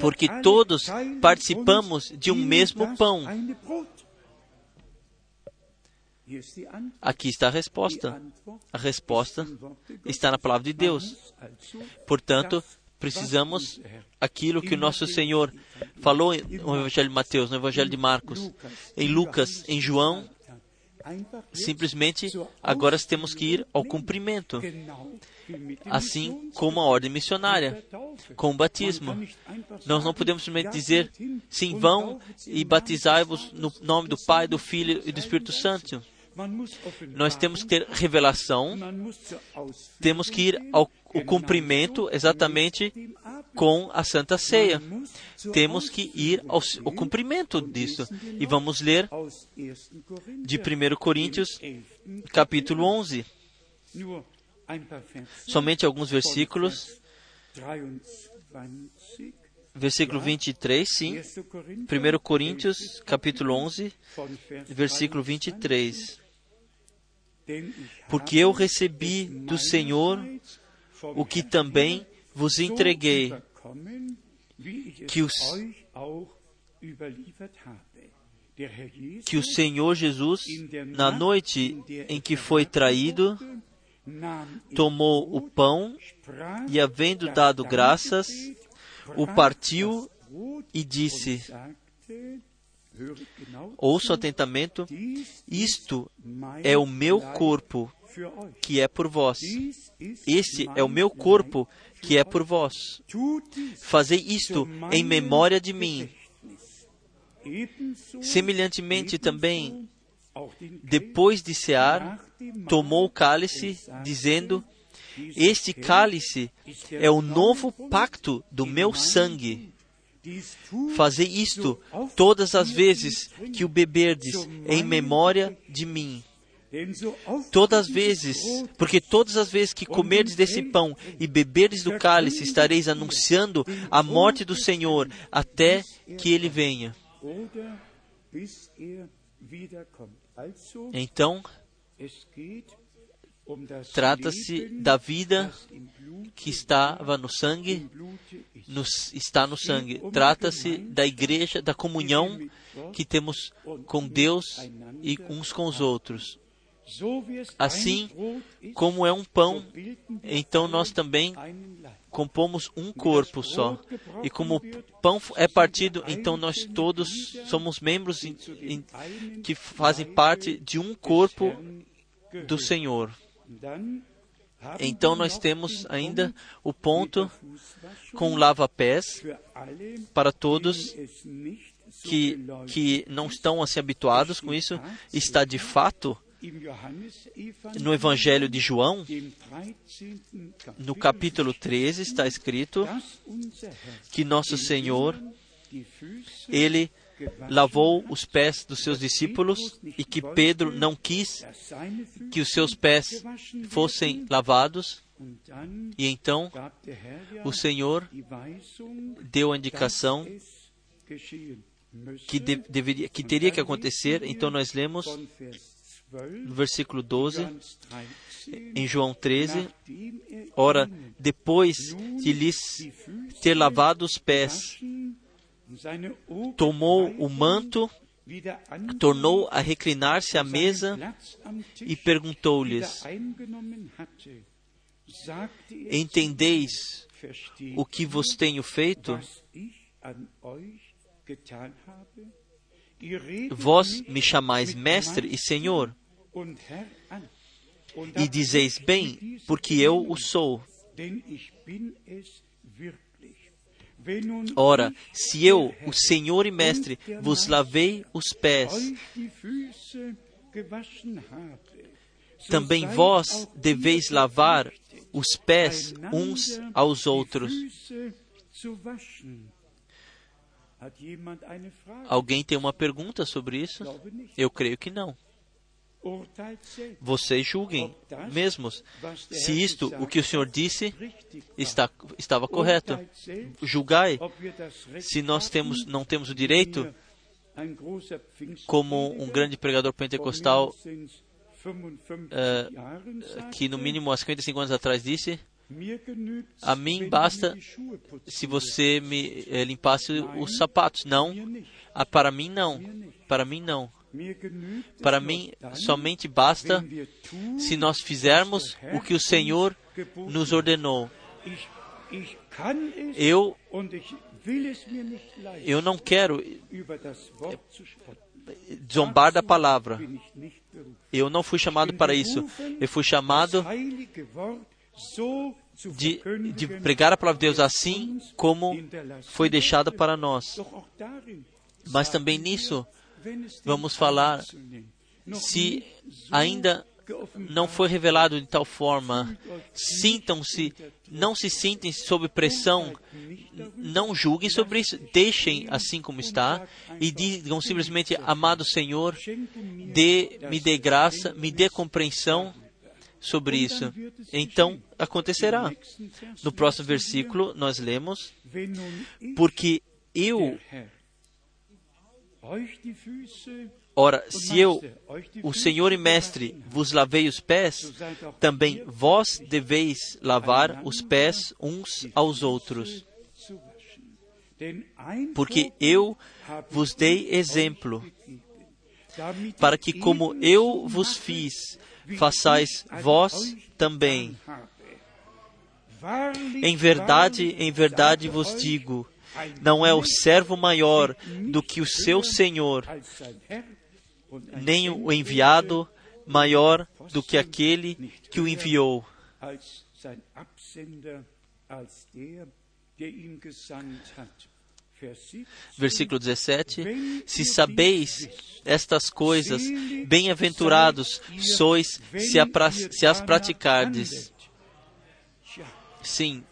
porque todos participamos de um mesmo pão. Aqui está a resposta. A resposta está na palavra de Deus. Portanto, precisamos aquilo que o nosso Senhor falou no Evangelho de Mateus, no Evangelho de Marcos, em Lucas, em João. Simplesmente agora temos que ir ao cumprimento, assim como a ordem missionária, com o batismo. Nós não podemos simplesmente dizer, sim, vão e batizai-vos no nome do Pai, do Filho e do Espírito Santo. Nós temos que ter revelação, temos que ir ao, ao cumprimento exatamente com a Santa Ceia. Temos que ir ao, ao cumprimento disso. E vamos ler de 1 Coríntios, capítulo 11. Somente alguns versículos. Versículo 23, sim. 1 Coríntios, capítulo 11, versículo 23. Porque eu recebi do Senhor o que também vos entreguei, que, os, que o Senhor Jesus, na noite em que foi traído, tomou o pão e, havendo dado graças, o partiu e disse: Ouçam atentamente, isto é o meu corpo que é por vós. Este é o meu corpo que é por vós. Fazei isto em memória de mim. Semelhantemente também, depois de cear, tomou o cálice, dizendo: Este cálice é o novo pacto do meu sangue. Fazei isto todas as vezes que o beberdes em memória de mim. Todas as vezes, porque todas as vezes que comerdes desse pão e beberdes do cálice, estareis anunciando a morte do Senhor até que ele venha. Então, trata-se da vida que estava no sangue, no, está no sangue. Trata-se da igreja, da comunhão que temos com Deus e uns com os outros. Assim como é um pão, então nós também compomos um corpo só. E como o pão é partido, então nós todos somos membros in, in, que fazem parte de um corpo do Senhor. Então nós temos ainda o ponto com lava-pés para todos que, que não estão assim habituados com isso. Está de fato no Evangelho de João, no capítulo 13, está escrito que nosso Senhor, ele lavou os pés dos seus discípulos e que Pedro não quis que os seus pés fossem lavados. E então o Senhor deu a indicação que, de, deveria, que teria que acontecer. Então nós lemos no versículo 12, em João 13, ora, depois de lhes ter lavado os pés, tomou o manto, tornou a reclinar-se à mesa e perguntou-lhes: Entendeis o que vos tenho feito? Vós me chamais mestre e senhor, e dizeis bem, porque eu o sou. Ora, se eu, o Senhor e Mestre, vos lavei os pés, também vós deveis lavar os pés uns aos outros. Alguém tem uma pergunta sobre isso? Eu creio que não. Vocês julguem mesmos se isto, o que o Senhor disse, está, estava correto. Julgai se nós temos, não temos o direito, como um grande pregador pentecostal, uh, que no mínimo há 55 anos atrás disse, a mim basta se você me eh, limpasse os sapatos. Não, ah, para mim não. Para mim não. Para mim, somente basta se nós fizermos o que o Senhor nos ordenou. Eu, eu não quero zombar da palavra. Eu não fui chamado para isso. Eu fui chamado de, de pregar a palavra de Deus assim como foi deixada para nós. Mas também nisso, vamos falar se ainda não foi revelado de tal forma, sintam-se, não se sintem sob pressão, não julguem sobre isso, deixem assim como está e digam simplesmente: Amado Senhor, dê, me dê graça, me dê compreensão sobre isso. Então acontecerá. No próximo versículo nós lemos: Porque eu Ora, se eu, o Senhor e Mestre, vos lavei os pés, também vós deveis lavar os pés uns aos outros. Porque eu vos dei exemplo, para que, como eu vos fiz, façais vós também. Em verdade, em verdade vos digo, não é o servo maior do que o seu senhor, nem o enviado maior do que aquele que o enviou. Versículo 17: Se sabeis estas coisas, bem-aventurados sois se, a, se as praticardes. Sim,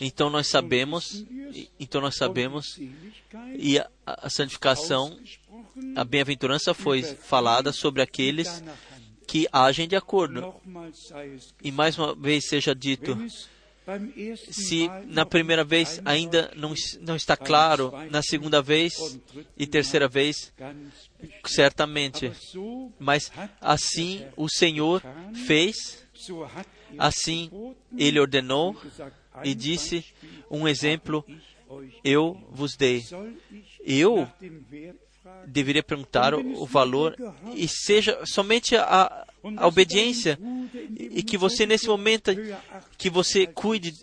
então nós sabemos, então nós sabemos, e a, a santificação, a bem-aventurança foi falada sobre aqueles que agem de acordo. E mais uma vez seja dito, se na primeira vez ainda não, não está claro, na segunda vez e terceira vez, certamente. Mas assim o Senhor fez Assim, ele ordenou e disse: Um exemplo eu vos dei. Eu deveria perguntar o valor e seja somente a, a obediência e que você nesse momento que você cuide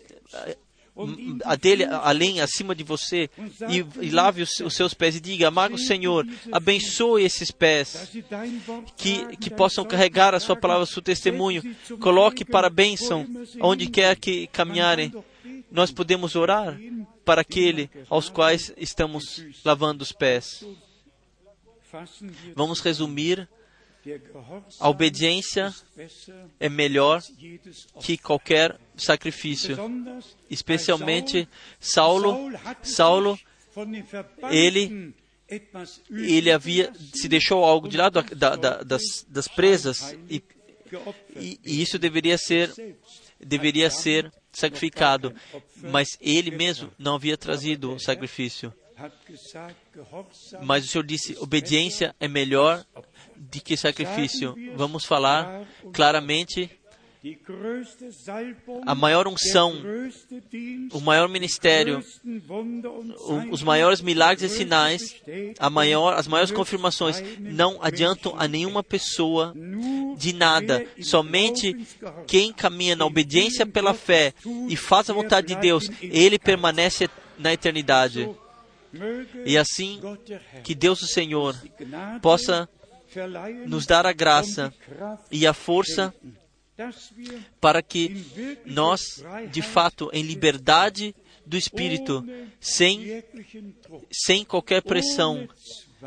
a dele além, acima de você, e, e lave os, os, seus pés e diga, amado Senhor, abençoe esses pés, que, que possam carregar a sua palavra, o seu testemunho, coloque para a bênção onde quer que caminharem. Nós podemos orar para aquele aos quais estamos lavando os pés. Vamos resumir a obediência é melhor que qualquer sacrifício. Especialmente Saulo, Saulo, ele ele havia se deixou algo de lado da, da, das, das presas e, e, e isso deveria ser deveria ser sacrificado, mas ele mesmo não havia trazido o sacrifício. Mas o Senhor disse: obediência é melhor de que sacrifício. Vamos falar claramente a maior unção, o maior ministério, os maiores milagres e sinais, maior, as maiores confirmações não adiantam a nenhuma pessoa de nada. Somente quem caminha na obediência pela fé e faz a vontade de Deus, ele permanece na eternidade. E assim, que Deus o Senhor possa nos dar a graça e a força para que nós, de fato, em liberdade do Espírito, sem, sem qualquer pressão,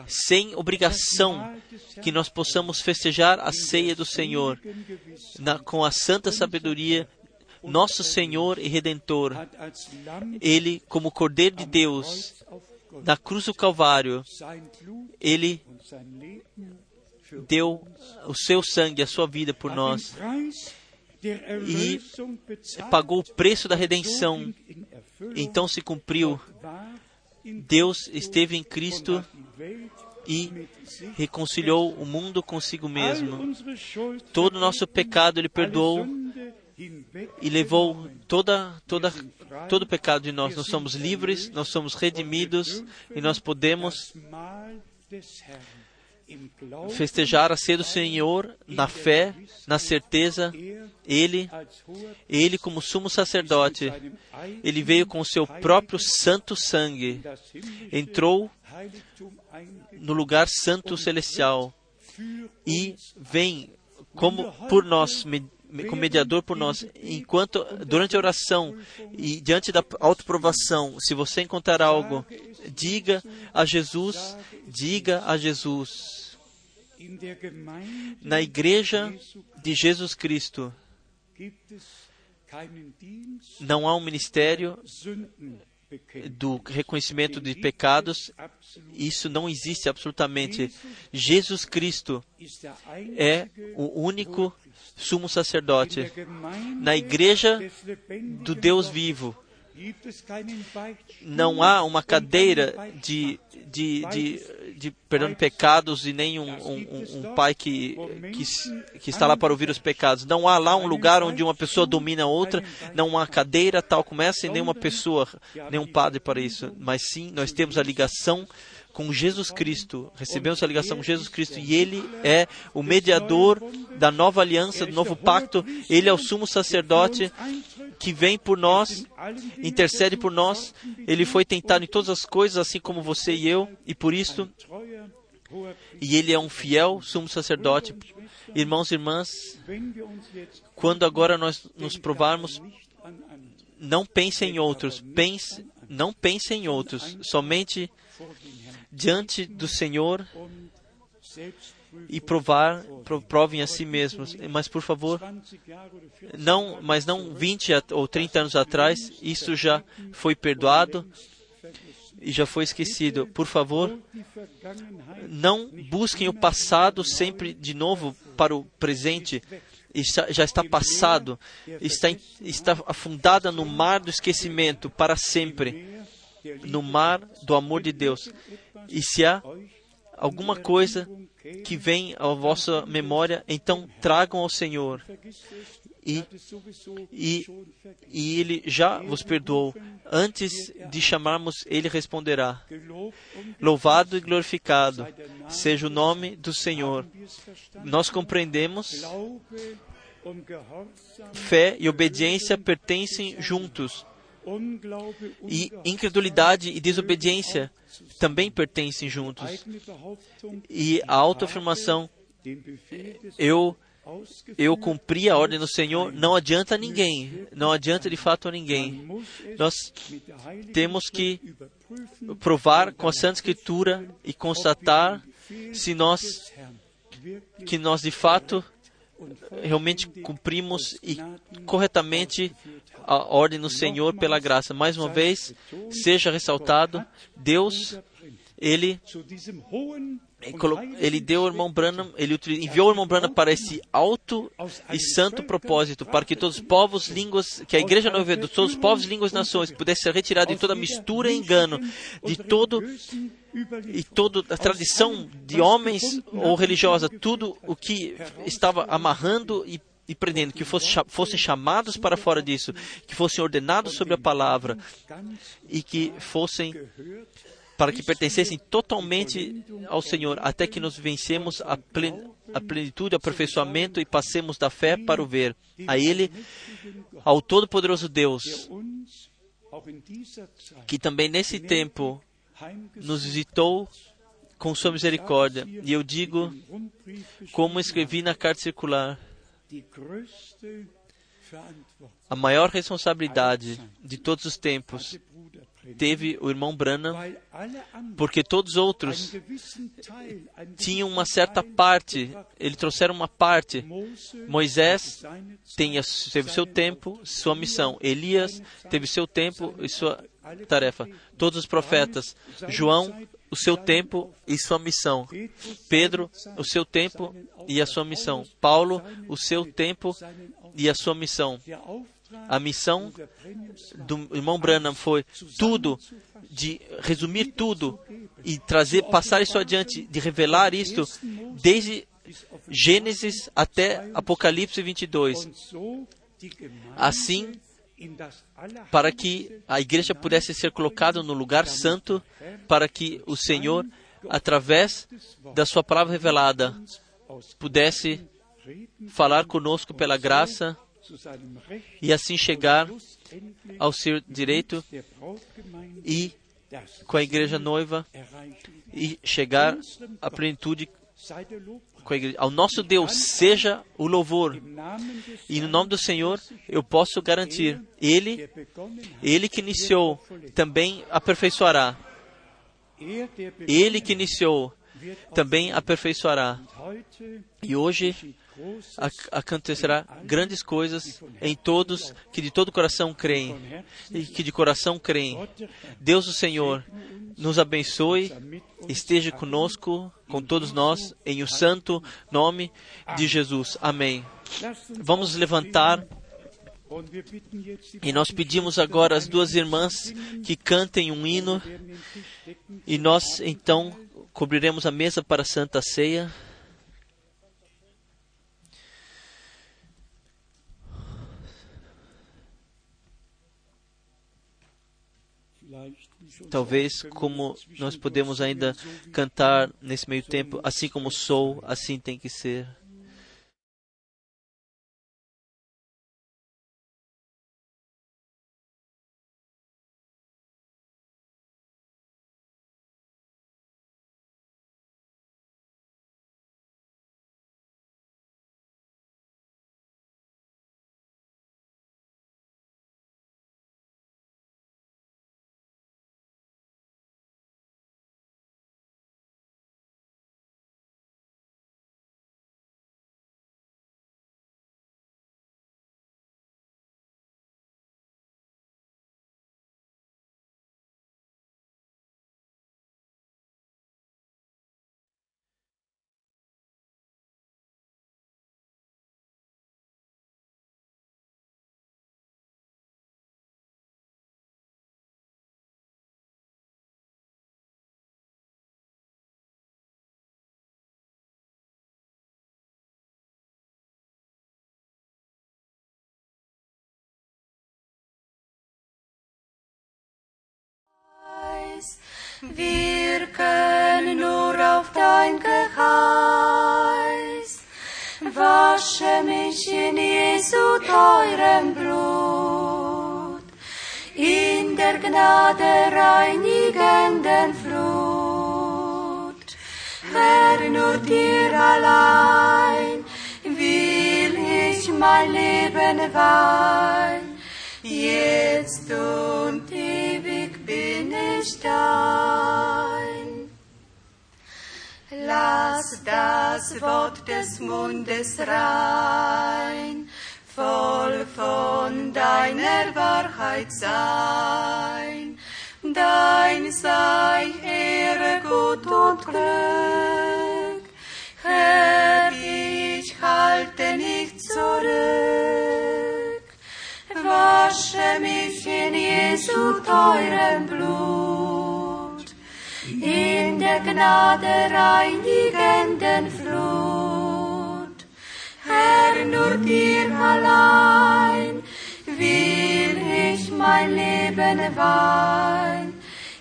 sem obrigação, que nós possamos festejar a ceia do Senhor na, com a santa sabedoria nosso Senhor e Redentor. Ele, como Cordeiro de Deus, na cruz do Calvário, ele deu o seu sangue, a sua vida por nós e pagou o preço da redenção. Então se cumpriu. Deus esteve em Cristo e reconciliou o mundo consigo mesmo. Todo o nosso pecado ele perdoou e levou toda, toda, todo o pecado de nós. Nós somos livres, nós somos redimidos e nós podemos festejar a ceia do Senhor na fé, na certeza, Ele, Ele como sumo sacerdote, Ele veio com o seu próprio santo sangue, entrou no lugar santo celestial e vem como por nós como mediador por nós. Enquanto durante a oração e diante da autoprovação, se você encontrar algo, diga a Jesus, diga a Jesus. Na igreja de Jesus Cristo não há um ministério do reconhecimento de pecados, isso não existe absolutamente. Jesus Cristo é o único sumo sacerdote. Na igreja do Deus vivo, não há uma cadeira de, de, de, de perdão de pecados e nem um, um, um pai que, que, que, está lá para ouvir os pecados. Não há lá um lugar onde uma pessoa domina a outra, não há cadeira tal como essa e nem uma pessoa, nem um padre para isso. Mas sim, nós temos a ligação com Jesus Cristo. Recebemos a ligação com Jesus Cristo e Ele é o mediador da nova aliança, do novo pacto. Ele é o sumo sacerdote que vem por nós, intercede por nós. Ele foi tentado em todas as coisas, assim como você e eu, e por isso, e ele é um fiel sumo sacerdote. Irmãos e irmãs, quando agora nós nos provarmos, não pense em outros, pense, não pense em outros, somente diante do Senhor e provar, provem a si mesmos. Mas por favor, não, mas não 20 ou 30 anos atrás, isso já foi perdoado e já foi esquecido. Por favor, não busquem o passado sempre de novo para o presente. Está, já está passado, está, está afundada no mar do esquecimento para sempre, no mar do amor de Deus. E se há alguma coisa que vem à vossa memória, então tragam ao Senhor. E, e, e Ele já vos perdoou. Antes de chamarmos, Ele responderá. Louvado e glorificado seja o nome do Senhor. Nós compreendemos. Fé e obediência pertencem juntos. E incredulidade e desobediência também pertencem juntos. E a autoafirmação, eu, eu cumpri a ordem do Senhor, não adianta a ninguém, não adianta de fato a ninguém. Nós temos que provar com a Santa Escritura e constatar se nós, que nós de fato realmente cumprimos e corretamente a ordem do Senhor pela graça. Mais uma vez, seja ressaltado, Deus, Ele ele deu o irmão Branham, ele enviou o irmão Branham para esse alto e santo propósito, para que todos os povos, línguas, que a igreja noiva de todos os povos, línguas e nações pudesse ser retirado de toda mistura e engano, de todo e toda a tradição de homens ou religiosa, tudo o que estava amarrando e e prendendo, que fossem chamados para fora disso, que fossem ordenados sobre a palavra e que fossem para que pertencessem totalmente ao Senhor, até que nos vencemos a, plen a plenitude, aperfeiçoamento e passemos da fé para o ver. A Ele, ao Todo-Poderoso Deus, que também nesse tempo nos visitou com sua misericórdia. E eu digo, como escrevi na carta circular, a maior responsabilidade de todos os tempos teve o irmão Branham, porque todos os outros tinham uma certa parte, ele trouxeram uma parte. Moisés teve seu tempo, sua missão. Elias teve seu tempo e sua tarefa. Todos os profetas. João, o seu tempo e sua missão. Pedro, o seu tempo e a sua missão. Paulo, o seu tempo e a sua missão. A missão do irmão Branham foi tudo, de resumir tudo e trazer, passar isso adiante, de revelar isto desde Gênesis até Apocalipse 22. Assim, para que a igreja pudesse ser colocada no lugar santo, para que o Senhor, através da sua palavra revelada, pudesse falar conosco pela graça e assim chegar ao seu direito e com a igreja noiva e chegar à plenitude. Ao nosso Deus seja o louvor. E no nome do Senhor eu posso garantir: Ele, Ele que iniciou, também aperfeiçoará. Ele que iniciou, também aperfeiçoará. E hoje acontecerá grandes coisas em todos que de todo coração creem e que de coração creem. Deus o Senhor nos abençoe, esteja conosco, com todos nós, em o santo nome de Jesus. Amém. Vamos levantar. E nós pedimos agora às duas irmãs que cantem um hino, e nós então cobriremos a mesa para a Santa Ceia. Talvez como nós podemos ainda cantar nesse meio tempo, assim como sou, assim tem que ser. Wir können nur auf dein Geheiß. Wasche mich in Jesu teurem Blut, in der Gnade reinigenden Flut. Herr, nur dir allein will ich mein Leben weihen, jetzt und bin ich dein. Lass das Wort des Mundes rein, voll von deiner Wahrheit sein. Dein sei Ehre, Gut und Glück. Herr, ich halte nicht zurück. Wasche mich in Jesu teurem Blut, in der Gnade reinigenden Flut. Herr, nur dir allein will ich mein Leben weihen,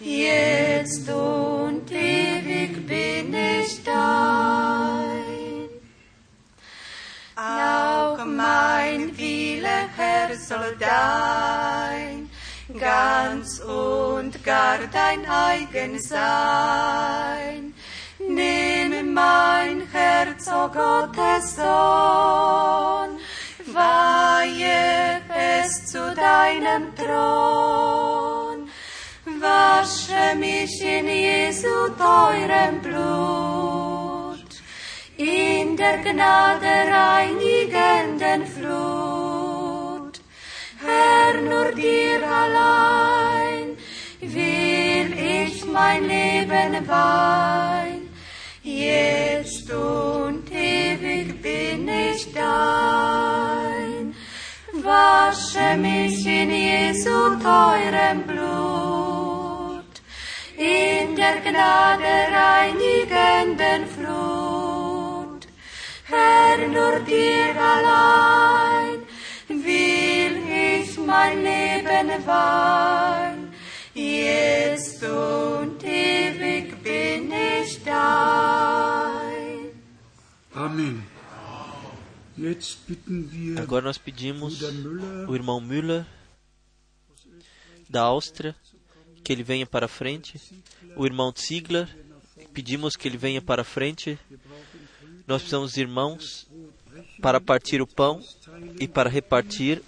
jetzt und ewig bin ich dein. Auch mein Herr, soll dein, ganz und gar dein eigen sein. Nimm mein Herz, o oh Gottes Sohn, weihe es zu deinem Thron. Wasche mich in Jesu teurem Blut, in der Gnade reinigenden Flut. Nur dir allein will ich mein Leben weihen, jetzt und ewig bin ich dein. Wasche mich in Jesu teurem Blut, in der Gnade reinigenden Flut. Herr, nur dir allein mein Leben weihen, jetzt und ewig bin ich dein. Amen. Jetzt bitten wir Agora nós pedimos o irmão Müller, da Áustria, que ele venha para a frente, o irmão Ziegler, pedimos que ele venha para a frente. Nós precisamos de irmãos para partir o pão e para repartir.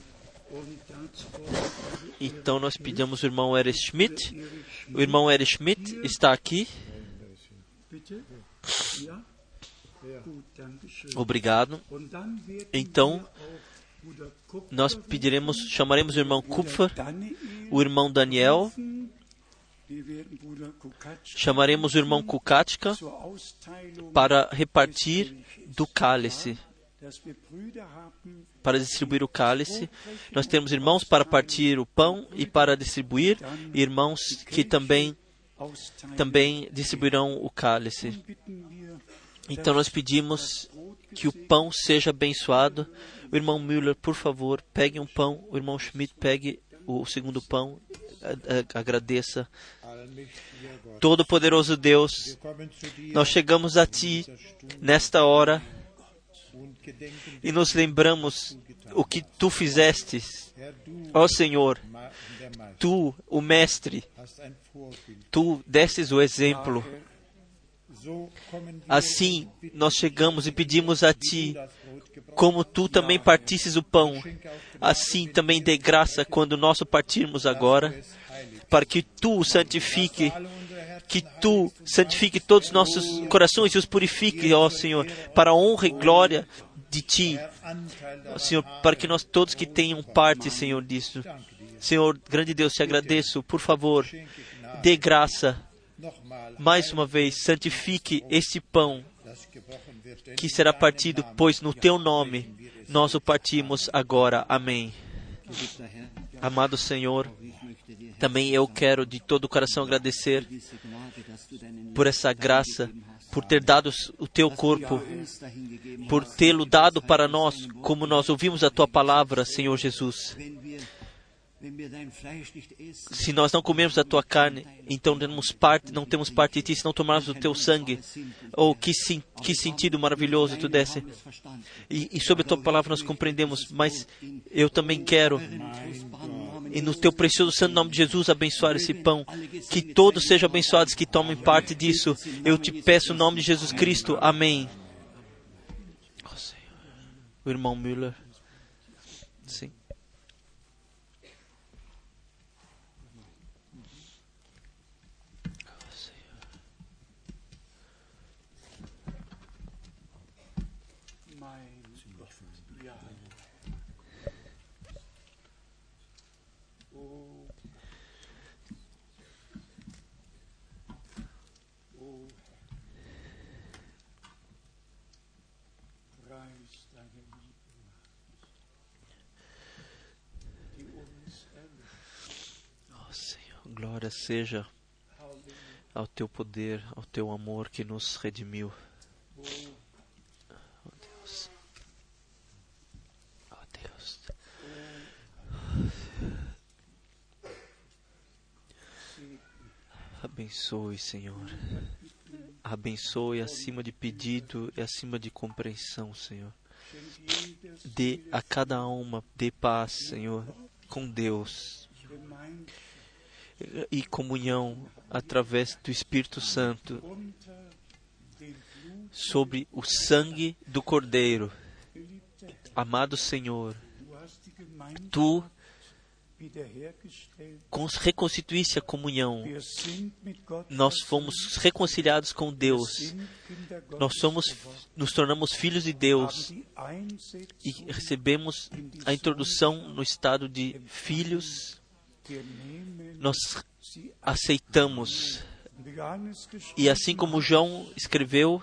Então nós pedimos o irmão Erich Schmidt. O irmão Erich Schmidt está aqui. Obrigado. Então, nós pediremos, chamaremos o irmão Kupfer, o irmão Daniel, chamaremos o irmão Kukatka para repartir do cálice, para distribuir o cálice. Nós temos irmãos para partir o pão e para distribuir, e irmãos que também também distribuirão o cálice. Então nós pedimos que o pão seja abençoado. O irmão Müller, por favor, pegue um pão. O irmão Schmidt, pegue o segundo pão. Agradeça. Todo-Poderoso Deus, nós chegamos a Ti nesta hora e nos lembramos o que Tu fizestes. Ó Senhor, Tu, o Mestre, Tu desses o exemplo. Assim, nós chegamos e pedimos a Ti, como Tu também partisses o pão, assim também dê graça quando nós partirmos agora, para que Tu o santifique, que Tu santifique todos os nossos corações e os purifique, ó Senhor, para a honra e glória de Ti, Senhor, para que nós todos que tenham parte, Senhor, disso. Senhor, grande Deus, te agradeço, por favor, dê graça mais uma vez, santifique este pão que será partido, pois no teu nome nós o partimos agora. Amém. Amado Senhor, também eu quero de todo o coração agradecer por essa graça, por ter dado o teu corpo, por tê-lo dado para nós, como nós ouvimos a tua palavra, Senhor Jesus. Se nós não comemos a tua carne, então temos parte, não temos parte de ti, se não tomarmos o teu sangue. Oh, que, que sentido maravilhoso tu desse. E, e sobre a tua palavra nós compreendemos, mas eu também quero, e no teu precioso santo nome de Jesus, abençoar esse pão. Que todos sejam abençoados que tomem parte disso. Eu te peço no nome de Jesus Cristo. Amém. O irmão Müller. Sim. Glória seja ao teu poder, ao teu amor que nos redimiu. Oh Deus. Oh Deus. Abençoe, Senhor. Abençoe acima de pedido e acima de compreensão, Senhor. Dê a cada alma, dê paz, Senhor, com Deus e comunhão através do Espírito Santo sobre o sangue do Cordeiro. Amado Senhor, tu reconstituísse a comunhão. Nós fomos reconciliados com Deus. Nós somos, nos tornamos filhos de Deus e recebemos a introdução no estado de filhos nós aceitamos. E assim como João escreveu,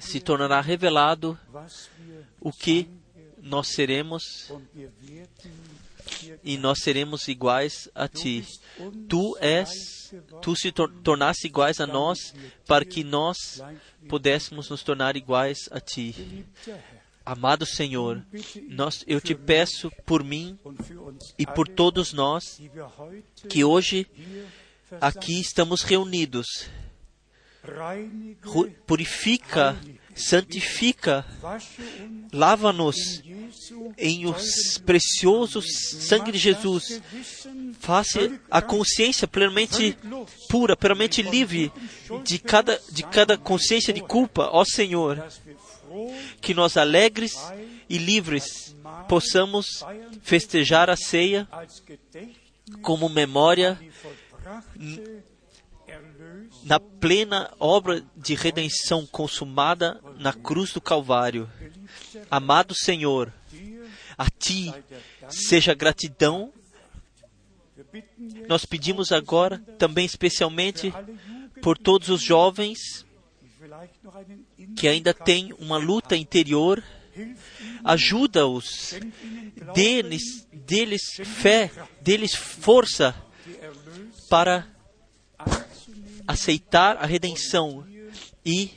se tornará revelado o que nós seremos e nós seremos iguais a ti. Tu és, tu se tor tornaste iguais a nós para que nós pudéssemos nos tornar iguais a ti. Amado Senhor, nós, eu te peço por mim e por todos nós que hoje aqui estamos reunidos purifica, santifica, lava-nos em o precioso sangue de Jesus. Faça a consciência plenamente pura, plenamente livre de cada, de cada consciência de culpa, ó Senhor. Que nós, alegres e livres, possamos festejar a ceia como memória na plena obra de redenção consumada na cruz do Calvário. Amado Senhor, a Ti seja gratidão. Nós pedimos agora, também especialmente, por todos os jovens que ainda têm uma luta interior. Ajuda-os, deles, deles fé, deles força para aceitar a redenção e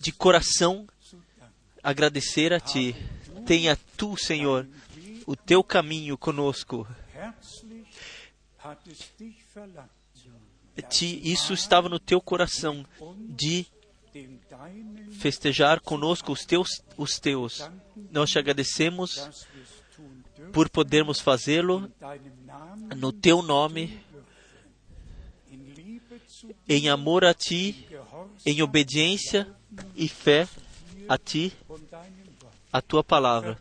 de coração agradecer a Ti. Tenha Tu, Senhor, o Teu caminho conosco. Ti, isso estava no Teu coração de festejar conosco os Teus, os Teus. Nós te agradecemos por podermos fazê-lo no Teu nome, em amor a Ti, em obediência e fé a Ti, a Tua palavra.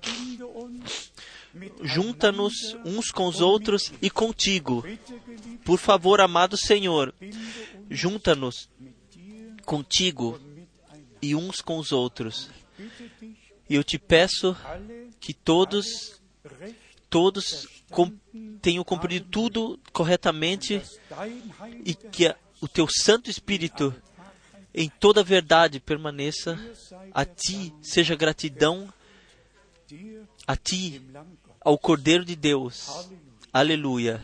Junta-nos uns com os outros e contigo. Por favor, amado Senhor, junta-nos contigo. E uns com os outros. E eu te peço que todos, todos com, tenham cumprido tudo corretamente e que a- o teu Santo Espírito, em toda a verdade, permaneça. A ti seja gratidão, a ti, ao Cordeiro de Deus. Aleluia.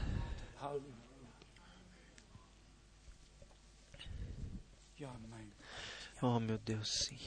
Oh, meu Deus, sim.